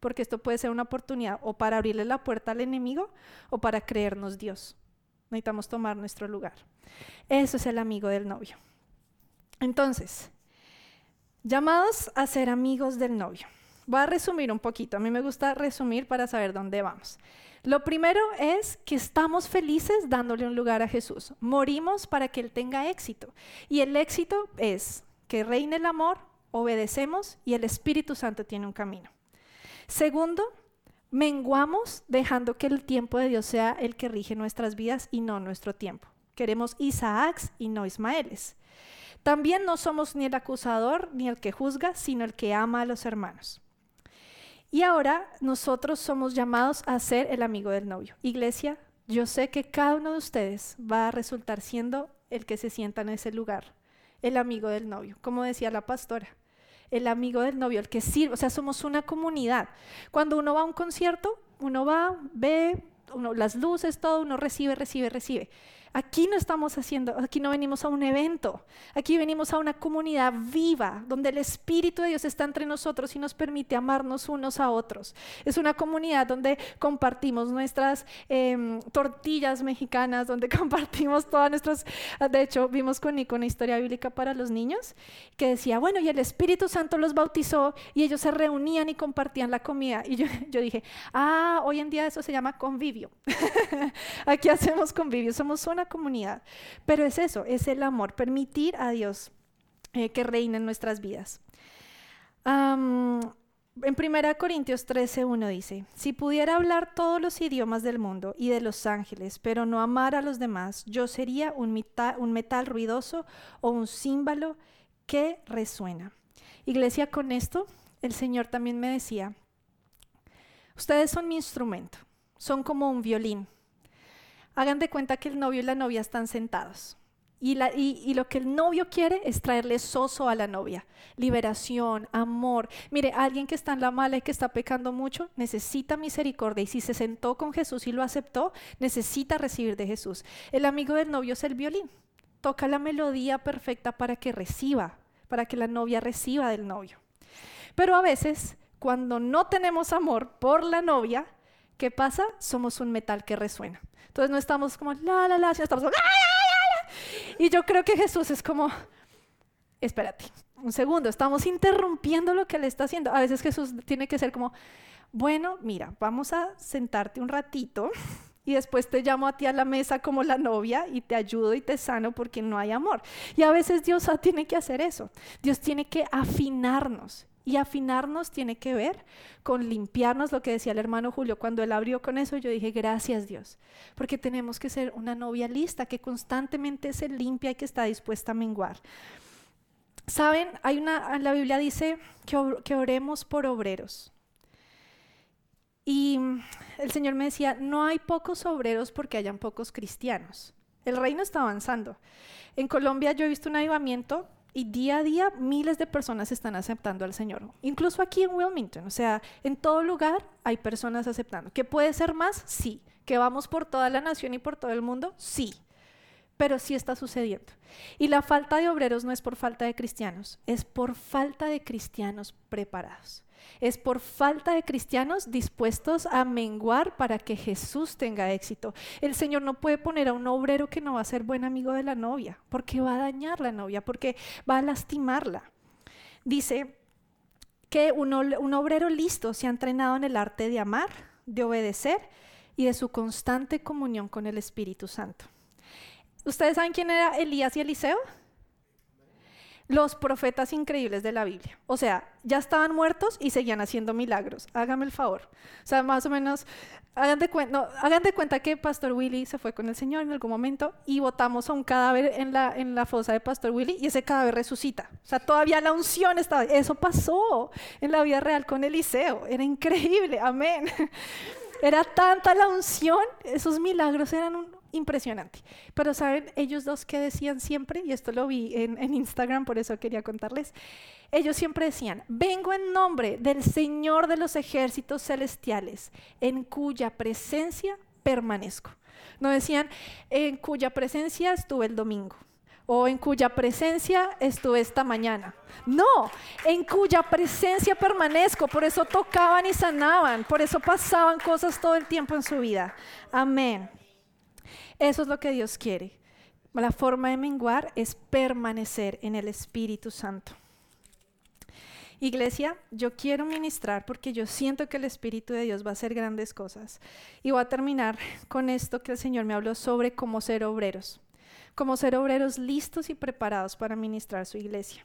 porque esto puede ser una oportunidad o para abrirle la puerta al enemigo o para creernos Dios. Necesitamos tomar nuestro lugar. Eso es el amigo del novio. Entonces, llamados a ser amigos del novio. Voy a resumir un poquito. A mí me gusta resumir para saber dónde vamos. Lo primero es que estamos felices dándole un lugar a Jesús. Morimos para que Él tenga éxito. Y el éxito es que reine el amor, obedecemos y el Espíritu Santo tiene un camino. Segundo, menguamos dejando que el tiempo de Dios sea el que rige nuestras vidas y no nuestro tiempo. Queremos Isaacs y no Ismaeles. También no somos ni el acusador ni el que juzga, sino el que ama a los hermanos. Y ahora nosotros somos llamados a ser el amigo del novio. Iglesia, yo sé que cada uno de ustedes va a resultar siendo el que se sienta en ese lugar, el amigo del novio, como decía la pastora el amigo del novio, el que sirve, o sea, somos una comunidad. Cuando uno va a un concierto, uno va, ve uno, las luces, todo, uno recibe, recibe, recibe. Aquí no estamos haciendo, aquí no venimos a un evento, aquí venimos a una comunidad viva, donde el Espíritu de Dios está entre nosotros y nos permite amarnos unos a otros. Es una comunidad donde compartimos nuestras em, tortillas mexicanas, donde compartimos todas nuestras, de hecho vimos con Nico una historia bíblica para los niños que decía, bueno, y el Espíritu Santo los bautizó y ellos se reunían y compartían la comida. Y yo, yo dije, ah, hoy en día eso se llama convivio. aquí hacemos convivio, somos una comunidad. Pero es eso, es el amor, permitir a Dios eh, que reine en nuestras vidas. en 1 Corintios 13:1 dice, si pudiera hablar todos los idiomas del mundo y de los ángeles, pero no amar a los demás, yo sería un, un metal ruidoso o un címbalo que resuena. Iglesia, con esto el Señor también me decía, ustedes son mi instrumento, son como un violín. Hagan de cuenta que el novio y la novia están sentados. Y, lo que el novio quiere es traerle soso a la novia, liberación, amor. Mire, alguien que está en la mala y que está pecando mucho necesita misericordia y si se sentó con Jesús y lo aceptó, necesita recibir de Jesús. El amigo del novio es el violín, toca la melodía perfecta para que reciba, para que la novia reciba del novio. Pero a veces, cuando no tenemos amor por la novia, ¿qué pasa? Somos un metal que resuena. Entonces no estamos como la, la, la, sino estamos como la, la, la, Y yo creo que Jesús es como, espérate, un segundo, estamos interrumpiendo lo que él está haciendo. A veces Jesús tiene que ser como, bueno, mira, vamos a sentarte un ratito y después te llamo a ti a la mesa como la novia y te ayudo y te sano porque no hay amor. Y a veces Dios tiene que hacer eso. Dios tiene que afinarnos y afinarnos tiene que ver con limpiarnos, lo que decía el hermano Julio. Cuando él abrió con eso, yo dije, gracias Dios, porque tenemos que ser una novia lista, que constantemente se limpia y que está dispuesta a menguar. Saben, hay una, la Biblia dice que, que oremos por obreros. Y el Señor me decía, no hay pocos obreros porque hayan pocos cristianos. El reino está avanzando. En Colombia yo he visto un avivamiento y día a día miles de personas están aceptando al Señor. Incluso aquí en Wilmington, o sea, en todo lugar hay personas aceptando. ¿Que puede ser más? Sí. ¿Que vamos por toda la nación y por todo el mundo? Sí. Pero sí está sucediendo. Y la falta de obreros no es por falta de cristianos, es por falta de cristianos preparados es por falta de cristianos dispuestos a menguar para que Jesús tenga éxito. El Señor no puede poner a un obrero que no va a ser buen amigo de la novia, porque va a dañar la novia, porque va a lastimarla. Dice que un, un obrero listo se ha entrenado en el arte de amar, de obedecer y de su constante comunión con el Espíritu Santo. ¿Ustedes saben quién era Elías y Eliseo? Los profetas increíbles de la Biblia. O sea, ya estaban muertos y seguían haciendo milagros. Hágame el favor. O sea, más o menos, hagan de, hagan de cuenta que Pastor Willy se fue con el Señor en algún momento y botamos a un cadáver en la, en la fosa de Pastor Willy y ese cadáver resucita. O sea, todavía la unción estaba. Eso pasó en la vida real con Eliseo. Era increíble. Amén. Era tanta la unción, esos milagros eran un, impresionante. Pero saben, ellos dos que decían siempre, y esto lo vi en, en, Instagram, por eso quería contarles, ellos siempre decían, vengo en nombre del Señor de los ejércitos celestiales, en cuya presencia permanezco. No decían, en cuya presencia estuve el domingo o en cuya presencia estuve esta mañana. No, en cuya presencia permanezco. Por eso tocaban y sanaban, por eso pasaban cosas todo el tiempo en su vida. Amén. Eso es lo que Dios quiere. La forma de menguar es permanecer en el Espíritu Santo. Iglesia, yo quiero ministrar porque yo siento que el Espíritu de Dios va a hacer grandes cosas. Y voy a terminar con esto que el Señor me habló sobre cómo ser obreros, cómo ser obreros listos y preparados para ministrar su iglesia.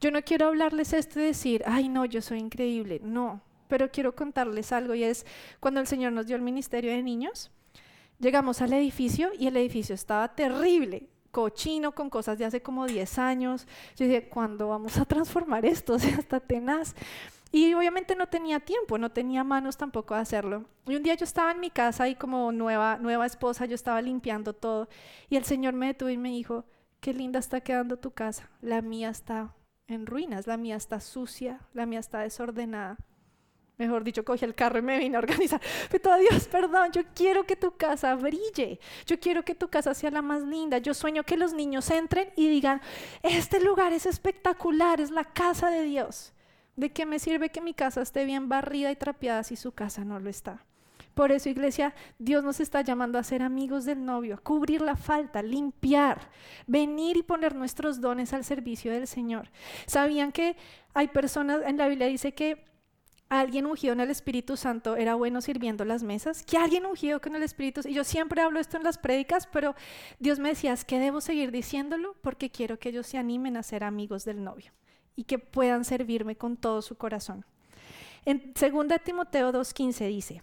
Yo no quiero hablarles esto y decir, ay no, yo soy increíble, no, pero quiero contarles algo y es cuando el Señor nos dio el ministerio de niños, Llegamos al edificio y el edificio estaba terrible, cochino, con cosas de hace como 10 años. Yo dije, ¿cuándo vamos a transformar esto? O sea, está tenaz. Y obviamente no tenía tiempo, no tenía manos tampoco de hacerlo. Y un día yo estaba en mi casa y como nueva, nueva esposa, yo estaba limpiando todo. Y el Señor me detuvo y me dijo, qué linda está quedando tu casa. La mía está en ruinas, la mía está sucia, la mía está desordenada. Mejor dicho, cogí el carro y me vine a organizar. Pero Dios, perdón, yo quiero que tu casa brille. Yo quiero que tu casa sea la más linda. Yo sueño que los niños entren y digan, este lugar es espectacular, es la casa de Dios. ¿De qué me sirve que mi casa esté bien barrida y trapeada si su casa no lo está? Por eso, iglesia, Dios nos está llamando a ser amigos del novio, a cubrir la falta, limpiar, venir y poner nuestros dones al servicio del Señor. ¿Sabían que hay personas, en la Biblia dice que alguien ungido en el Espíritu Santo era bueno sirviendo las mesas? Que alguien ungido con el Espíritu Y yo siempre hablo esto en las prédicas, pero Dios me decía, es que debo seguir diciéndolo porque quiero que ellos se animen a ser amigos del novio y que puedan servirme con todo su corazón. En 2 Timoteo 2.15 dice,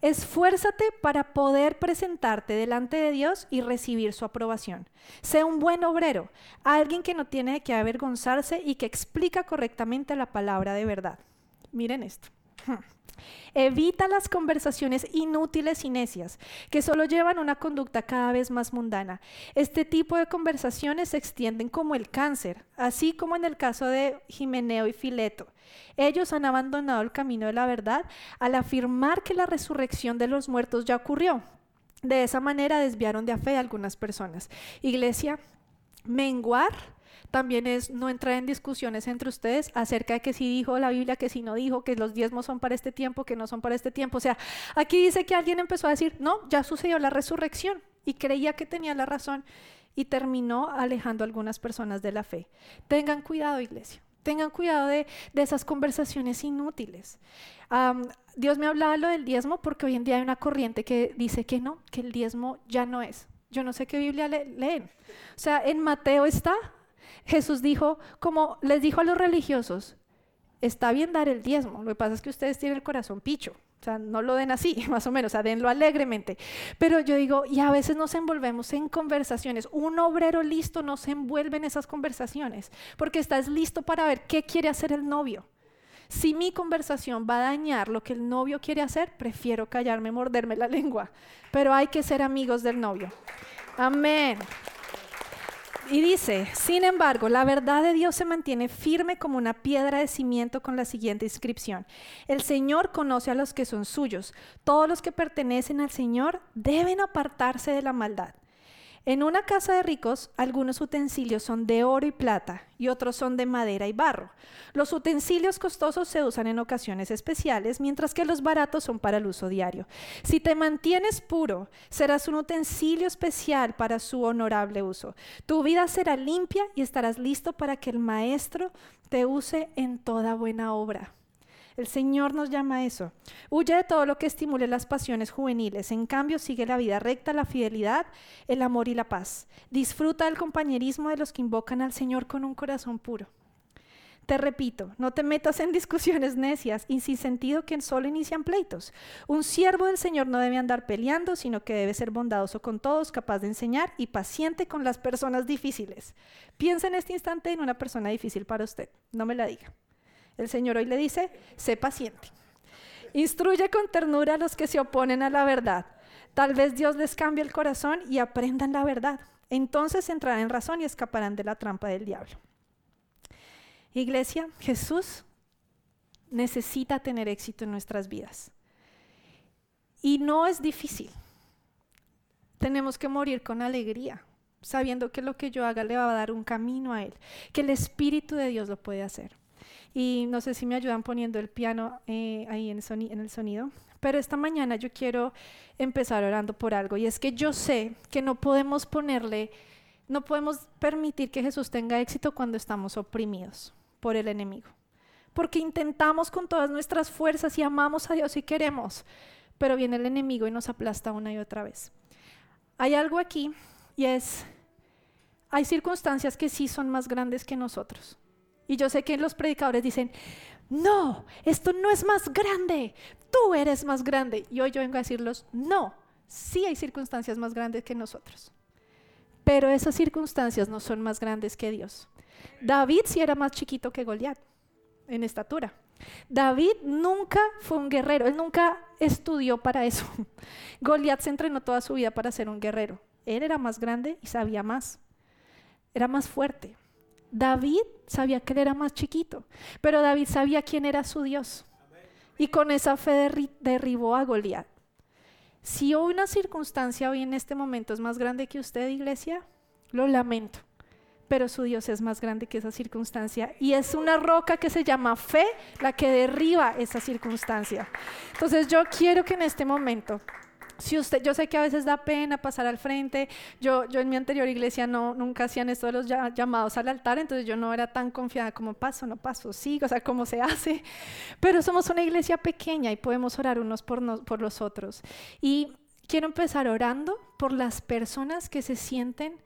Esfuérzate para poder presentarte delante de Dios y recibir su aprobación. Sé un buen obrero, alguien que no tiene que avergonzarse y que explica correctamente la palabra de verdad. Miren esto. Evita las conversaciones inútiles y necias, que solo llevan una conducta cada vez más mundana. Este tipo de conversaciones se extienden como el cáncer, así como en el caso de Jimeneo y Fileto. Ellos han abandonado el camino de la verdad al afirmar que la resurrección de los muertos ya ocurrió. De esa manera desviaron de fe a algunas personas. Iglesia, menguar también es no entrar en discusiones entre ustedes acerca de que si dijo la Biblia, que si no dijo, que los diezmos son para este tiempo, que no son para este tiempo. O sea, aquí dice que alguien empezó a decir, no, ya sucedió la resurrección y creía que tenía la razón y terminó alejando algunas personas de la fe. Tengan cuidado, iglesia. Tengan cuidado de, esas conversaciones inútiles. Dios me hablaba lo del diezmo porque hoy en día hay una corriente que dice que no, que el diezmo ya no es. Yo no sé qué Biblia leen. O sea, en Mateo está, Jesús dijo, como les dijo a los religiosos, está bien dar el diezmo, lo que pasa es que ustedes tienen el corazón picho, o sea, no lo den así, más o menos, o sea, denlo alegremente. Pero yo digo, y a veces nos envolvemos en conversaciones. Un obrero listo no se envuelve en esas conversaciones, porque estás listo para ver qué quiere hacer el novio. Si mi conversación va a dañar lo que el novio quiere hacer, prefiero callarme, morderme la lengua. Pero hay que ser amigos del novio. Amén. Y dice, sin embargo, la verdad de Dios se mantiene firme como una piedra de cimiento con la siguiente inscripción. El Señor conoce a los que son suyos. Todos los que pertenecen al Señor deben apartarse de la maldad. En una casa de ricos, algunos utensilios son de oro y plata y otros son de madera y barro. Los utensilios costosos se usan en ocasiones especiales, mientras que los baratos son para el uso diario. Si te mantienes puro, serás un utensilio especial para su honorable uso. Tu vida será limpia y estarás listo para que el Maestro te use en toda buena obra. El Señor nos llama a eso. Huye de todo lo que estimule las pasiones juveniles. En cambio, sigue la vida recta, la fidelidad, el amor y la paz. Disfruta del compañerismo de los que invocan al Señor con un corazón puro. Te repito, no te metas en discusiones necias y sin sentido que solo inician pleitos. Un siervo del Señor no debe andar peleando, sino que debe ser bondadoso con todos, capaz de enseñar y paciente con las personas difíciles. Piensa en este instante en una persona difícil para usted. No me la diga. El Señor hoy le dice, sé paciente. Instruye con ternura a los que se oponen a la verdad. Tal vez Dios les cambie el corazón y aprendan la verdad. Entonces entrarán en razón y escaparán de la trampa del diablo. Iglesia, Jesús necesita tener éxito en nuestras vidas. Y no es difícil. Tenemos que morir con alegría, sabiendo que lo que yo haga le va a dar un camino a Él, que el Espíritu de Dios lo puede hacer. Y no sé si me ayudan poniendo el piano eh, ahí en, en el sonido. Pero esta mañana yo quiero empezar orando por algo. Y es que yo sé que no podemos ponerle, no podemos permitir que Jesús tenga éxito cuando estamos oprimidos por el enemigo. Porque intentamos con todas nuestras fuerzas y amamos a Dios y queremos. Pero viene el enemigo y nos aplasta una y otra vez. Hay algo aquí y es, hay circunstancias que sí son más grandes que nosotros. Y yo sé que los predicadores dicen, no, esto no es más grande, tú eres más grande. Y hoy yo vengo a decirles, no, sí hay circunstancias más grandes que nosotros. Pero esas circunstancias no son más grandes que Dios. David sí era más chiquito que Goliat en estatura. David nunca fue un guerrero, él nunca estudió para eso. Goliat se entrenó toda su vida para ser un guerrero. Él era más grande y sabía más. Era más fuerte. David sabía que él era más chiquito, pero David sabía quién era su Dios. y con esa fe derribó a Goliat. Si una circunstancia hoy en este momento es más grande que usted, iglesia, lo lamento, pero su Dios es más grande que esa circunstancia y es una roca que se llama fe la que derriba esa circunstancia. Entonces yo quiero que en este momento si usted, yo sé que a veces da pena pasar al frente. Yo, yo en mi anterior iglesia no, nunca hacían esto de los llamados al altar, entonces yo no era tan confiada como paso, no paso, sí, o sea, cómo se hace. Pero somos una iglesia pequeña y podemos orar unos por los otros. Y quiero empezar orando por las personas que se sienten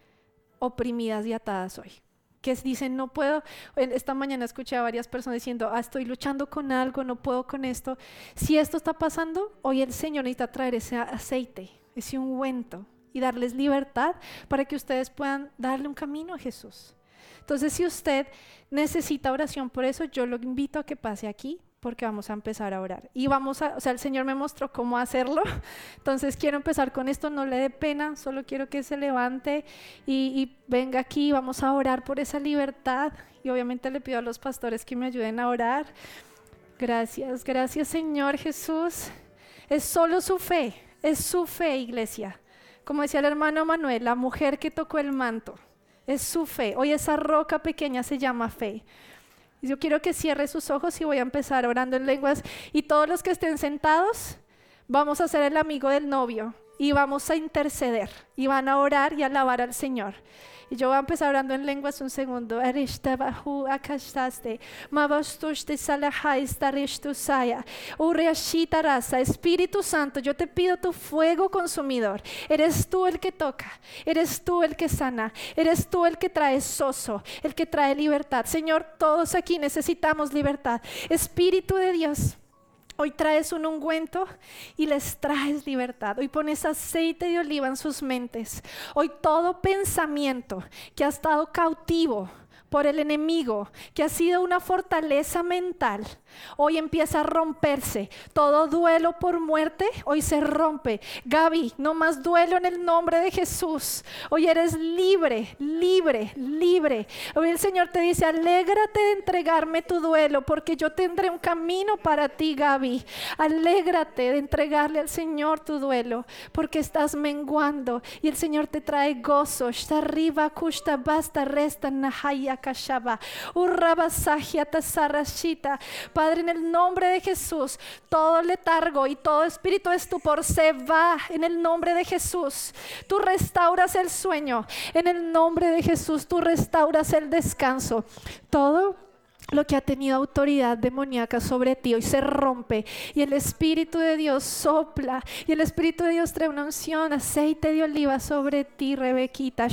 oprimidas y atadas hoy que dicen, no puedo, esta mañana escuché a varias personas diciendo, ah, estoy luchando con algo, no puedo con esto. Si esto está pasando, hoy el Señor necesita traer ese aceite, ese ungüento y darles libertad para que ustedes puedan darle un camino a Jesús. Entonces, si usted necesita oración por eso, yo lo invito a que pase aquí porque vamos a empezar a orar. Y vamos a, o sea, el Señor me mostró cómo hacerlo. Entonces quiero empezar con esto, no le dé pena, solo quiero que se levante y, venga aquí, vamos a orar por esa libertad. Y obviamente le pido a los pastores que me ayuden a orar. Gracias, gracias Señor Jesús. Es solo su fe, es su fe, iglesia. Como decía el hermano Manuel, la mujer que tocó el manto, es su fe. Hoy esa roca pequeña se llama fe. Yo quiero que cierre sus ojos y voy a empezar orando en lenguas. Y todos los que estén sentados, vamos a ser el amigo del novio y vamos a interceder y van a orar y alabar al Señor. Y yo voy a empezar orando en lenguas un segundo. Espíritu Santo, yo te pido tu fuego consumidor. Eres tú el que toca, eres tú el que sana, eres tú el que trae soso, el que trae libertad. Señor, todos aquí necesitamos libertad. Espíritu de Dios. Hoy traes un ungüento y les traes libertad. Hoy pones aceite de oliva en sus mentes. Hoy todo pensamiento que ha estado cautivo por el enemigo, que ha sido una fortaleza mental, hoy empieza a romperse. Todo duelo por muerte, hoy se rompe. Gaby, no más duelo en el nombre de Jesús. Hoy eres libre, libre, libre. Hoy el Señor te dice, alégrate de entregarme tu duelo, porque yo tendré un camino para ti, Gaby. Alégrate de entregarle al Señor tu duelo, porque estás menguando y el Señor te trae gozo. arriba, kushta, basta, resta. Padre, en el nombre de Jesús, todo letargo y todo espíritu estupor se va en el nombre de Jesús. Tú restauras el sueño. En el nombre de Jesús, tú restauras el descanso. Todo lo que ha tenido autoridad demoníaca sobre ti hoy se rompe y el Espíritu de Dios sopla y el Espíritu de Dios trae una unción, aceite de oliva sobre ti, Rebequita,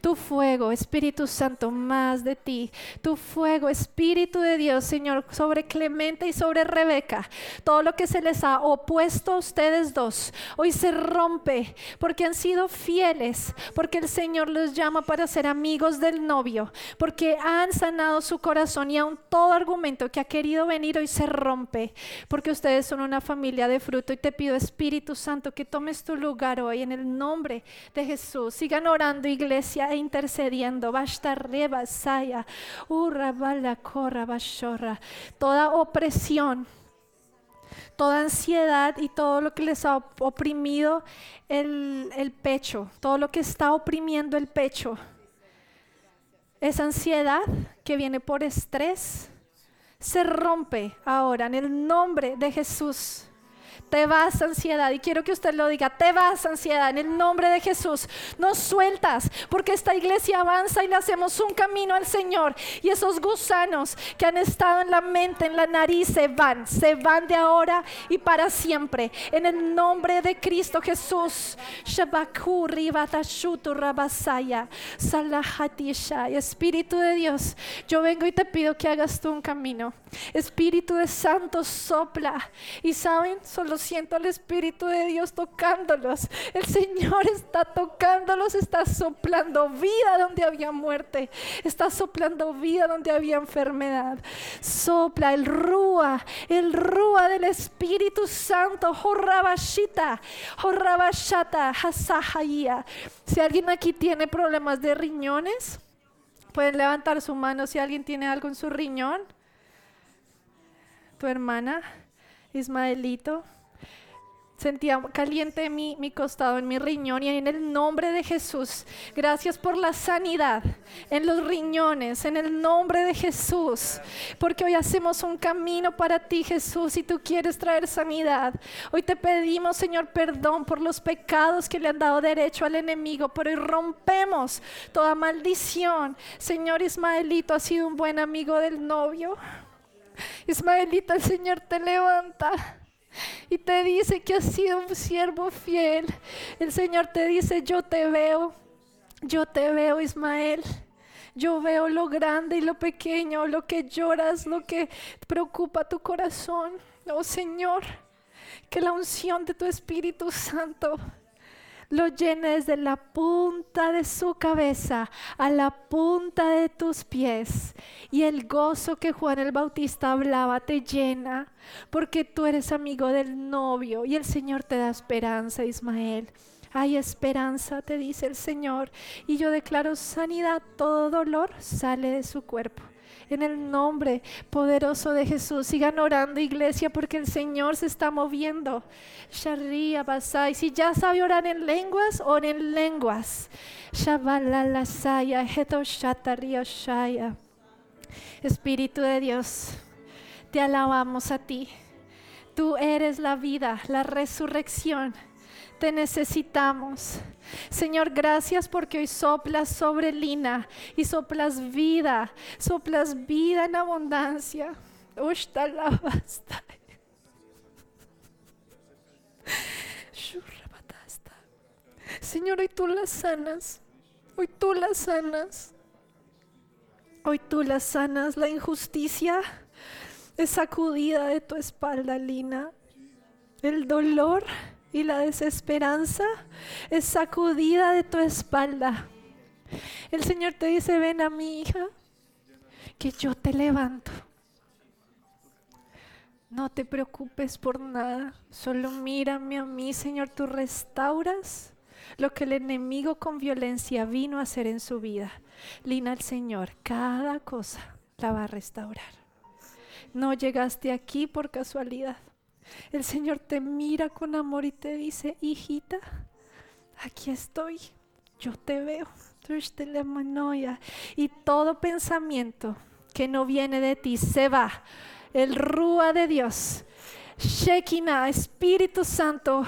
tu fuego, Espíritu Santo, más de ti, tu fuego, Espíritu de Dios, Señor, sobre Clemente y sobre Rebeca, todo lo que se les ha opuesto a ustedes dos, hoy se rompe porque han sido fieles, porque el Señor los llama para ser amigos del novio, porque han sanado su corazón y aún todo argumento que ha querido venir hoy se rompe, porque ustedes son una familia de fruto y te pido Espíritu Santo que tomes tu lugar hoy en el nombre de Jesús. Sigan orando iglesia e intercediendo. Basta corra. Toda opresión toda ansiedad y todo lo que les ha oprimido el, el, pecho, todo lo que está oprimiendo el pecho. Esa ansiedad que viene por estrés se rompe ahora en el nombre de Jesús. Te vas ansiedad y quiero que usted lo diga, te vas ansiedad en el nombre de Jesús. No sueltas porque esta iglesia avanza y le hacemos un camino al Señor y esos gusanos que han estado en la mente, en la nariz, se van, se van de ahora y para siempre. En el nombre de Cristo Jesús. Espíritu de Dios, yo vengo y te pido que hagas tú un camino. Espíritu de Santo sopla y saben, siento al Espíritu de Dios tocándolos. El Señor está tocándolos, está soplando vida donde había muerte, está soplando vida donde había enfermedad. Sopla el rúa, el rúa del Espíritu Santo. Jorrabashita, jorrabashata, hasahaya. Si alguien aquí tiene problemas de riñones, pueden levantar su mano si alguien tiene algo en su riñón tu hermana, Ismaelito. Sentía caliente mi, mi costado, en mi riñón y en el nombre de Jesús. Gracias por la sanidad en los riñones, en el nombre de Jesús. Porque hoy hacemos un camino para ti, Jesús, y tú quieres traer sanidad. Hoy te pedimos, Señor, perdón por los pecados que le han dado derecho al enemigo, pero hoy rompemos toda maldición. Señor Ismaelito ha sido un buen amigo del novio. Ismaelito, el Señor te levanta y te dice que has sido un siervo fiel. El Señor te dice, yo te veo, yo te veo Ismael. Yo veo lo grande y lo pequeño, lo que lloras, lo que preocupa tu corazón. Oh Señor, que la unción de tu Espíritu Santo lo llene desde la punta de su cabeza a la punta de tus pies. Y el gozo que Juan el Bautista hablaba te llena, porque tú eres amigo del novio y el Señor te da esperanza, Ismael. Hay esperanza, te dice el Señor, y yo declaro sanidad, todo dolor sale de su cuerpo en el nombre poderoso de Jesús. Sigan orando, iglesia, porque el Señor se está moviendo. Sharia Basai. Si ya sabe orar en lenguas, oren en lenguas. Shabalalasaya, Shaya. Espíritu de Dios, te alabamos a ti. Tú eres la vida, la resurrección. Te necesitamos. Señor, gracias porque hoy soplas sobre Lina y soplas vida, soplas vida en abundancia. Señor, hoy tú las sanas, hoy tú las sanas, hoy tú las sanas. La injusticia es sacudida de tu espalda, Lina. El dolor y la desesperanza es sacudida de tu espalda. El Señor te dice, ven a mi hija, que yo te levanto. No te preocupes por nada, solo mírame a mí, Señor, tú restauras lo que el enemigo con violencia vino a hacer en su vida. Lina al Señor, cada cosa la va a restaurar. No llegaste aquí por casualidad. El Señor te mira con amor y te dice, hijita, aquí estoy, yo te veo. Y todo pensamiento que no viene de ti se va. El Rúa de Dios, Shekinah, Espíritu Santo,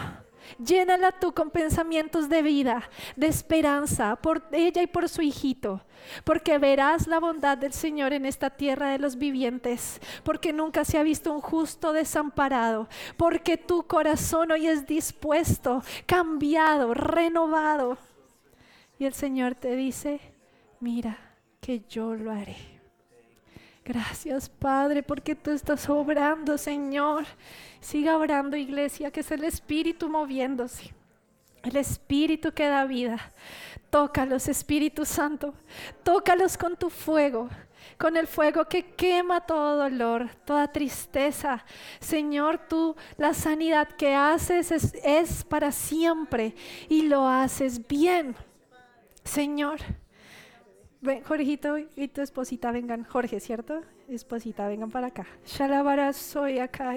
Llénala tú con pensamientos de vida, de esperanza por ella y por su hijito, porque verás la bondad del Señor en esta tierra de los vivientes, porque nunca se ha visto un justo desamparado, porque tu corazón hoy es dispuesto, cambiado, renovado. Y el Señor te dice, mira que yo lo haré. Gracias, Padre, porque tú estás obrando, Señor. Siga orando, iglesia, que es el Espíritu moviéndose. El Espíritu que da vida. Tócalos, Espíritu Santo. Tócalos con tu fuego, con el fuego que quema todo dolor, toda tristeza. Señor, tú la sanidad que haces es, es para siempre y lo haces bien. Señor. Ven, Jorgito y tu esposita vengan. Jorge, ¿cierto? Esposita, vengan para acá. Shalabara soy acá.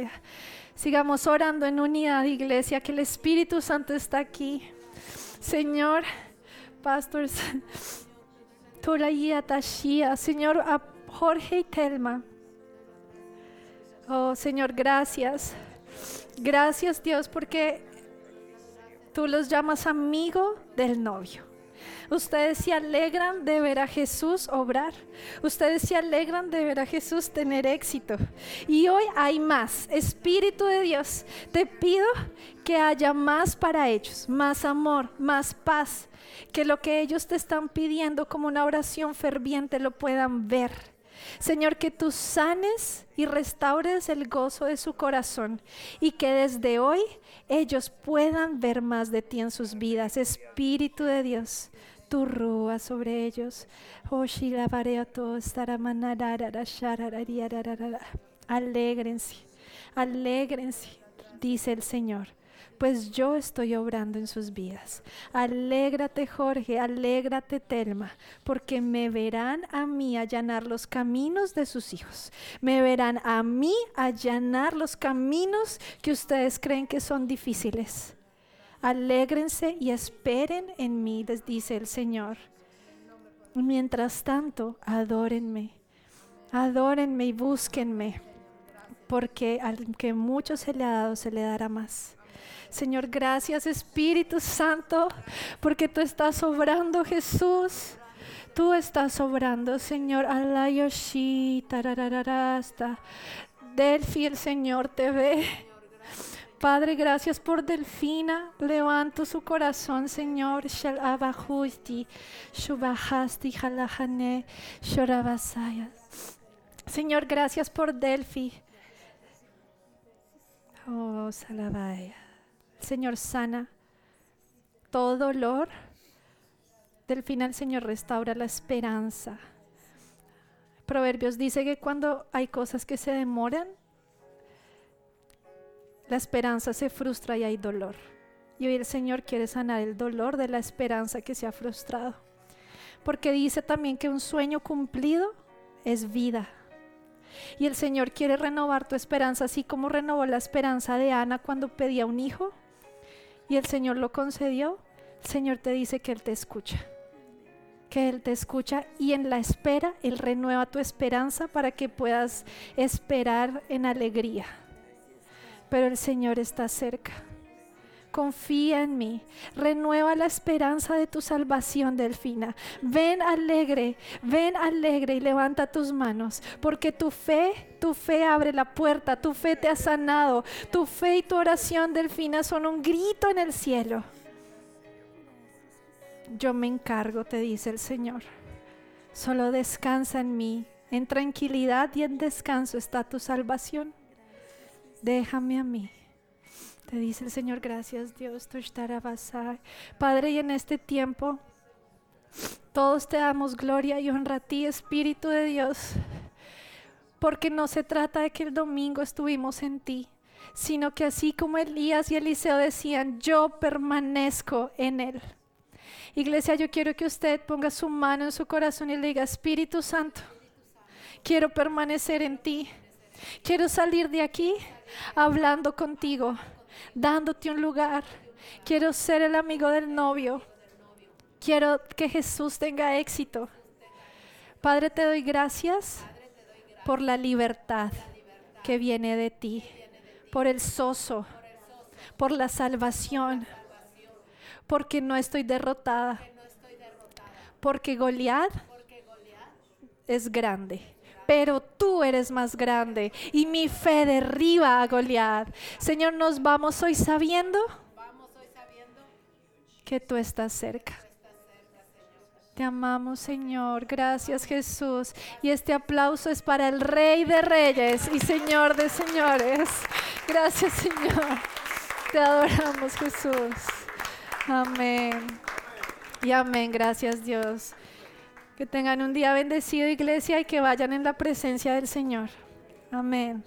Sigamos orando en unidad, iglesia, que el Espíritu Santo está aquí. Señor, pastores, Tashia, Señor, a Jorge y Telma. Oh, Señor, gracias. Gracias, Dios, porque tú los llamas amigo del novio. Ustedes se alegran de ver a Jesús obrar. Ustedes se alegran de ver a Jesús tener éxito. Y hoy hay más. Espíritu de Dios, te pido que haya más para ellos, más amor, más paz. Que lo que ellos te están pidiendo como una oración ferviente lo puedan ver. Señor, que tú sanes y restaures el gozo de su corazón y que desde hoy ellos puedan ver más de ti en sus vidas. Espíritu de Dios, tu rúa sobre ellos. Alégrense, alégrense, dice el Señor, pues yo estoy obrando en sus vidas. Alégrate Jorge, alégrate Telma, porque me verán a mí allanar los caminos de sus hijos. Me verán a mí allanar los caminos que ustedes creen que son difíciles. Alégrense y esperen en mí, les dice el Señor. Mientras tanto, adórenme, adórenme y búsquenme, porque al que mucho se le ha dado, se le dará más. Señor, gracias Espíritu Santo, porque tú estás obrando, Jesús. Tú estás obrando, Señor. Alayoshi, tarararasta. Delfi, el Señor te ve. Padre, gracias por Delfina. Levanto su corazón, Señor. Señor, gracias por Delfi. Oh, Salabaya. Señor sana todo dolor. Del final, Señor, restaura la esperanza. Proverbios dice que cuando hay cosas que se demoran, la esperanza se frustra y hay dolor. Y hoy el Señor quiere sanar el dolor de la esperanza que se ha frustrado. Porque dice también que un sueño cumplido es vida. Y el Señor quiere renovar tu esperanza, así como renovó la esperanza de Ana cuando pedía un hijo y el Señor lo concedió, el Señor te dice que Él te escucha. Que Él te escucha y en la espera Él renueva tu esperanza para que puedas esperar en alegría. Pero el Señor está cerca confía en mí. Renueva la esperanza de tu salvación, Delfina. Ven alegre, ven alegre y levanta tus manos, porque tu fe, tu fe abre la puerta, tu fe te ha sanado, tu fe y tu oración, Delfina, son un grito en el cielo. Yo me encargo, te dice el Señor. Solo descansa en mí. En tranquilidad y en descanso está tu salvación. Déjame a mí. Te dice el Señor, gracias Dios, Padre, y en este tiempo todos te damos gloria y honra a ti, Espíritu de Dios, porque no se trata de que el domingo estuvimos en ti, sino que así como Elías y Eliseo decían, yo permanezco en él. Iglesia, yo quiero que usted ponga su mano en su corazón y le diga, Espíritu Santo, quiero permanecer en ti. Quiero salir de aquí hablando contigo dándote un lugar. Quiero ser el amigo del novio. Quiero que Jesús tenga éxito. Padre, te doy gracias por la libertad que viene de ti, por el soso, por la salvación, porque no estoy derrotada, porque Goliat es grande pero tú eres más grande y mi fe derriba a Goliat. Señor, nos vamos hoy sabiendo que tú estás cerca. Te amamos, Señor. Gracias, Jesús. Y este aplauso es para el Rey de Reyes y Señor de Señores. Gracias, Señor. Te adoramos, Jesús. Amén. Y amén. Gracias, Dios. Que tengan un día bendecido, iglesia, y que vayan en la presencia del Señor. Amén.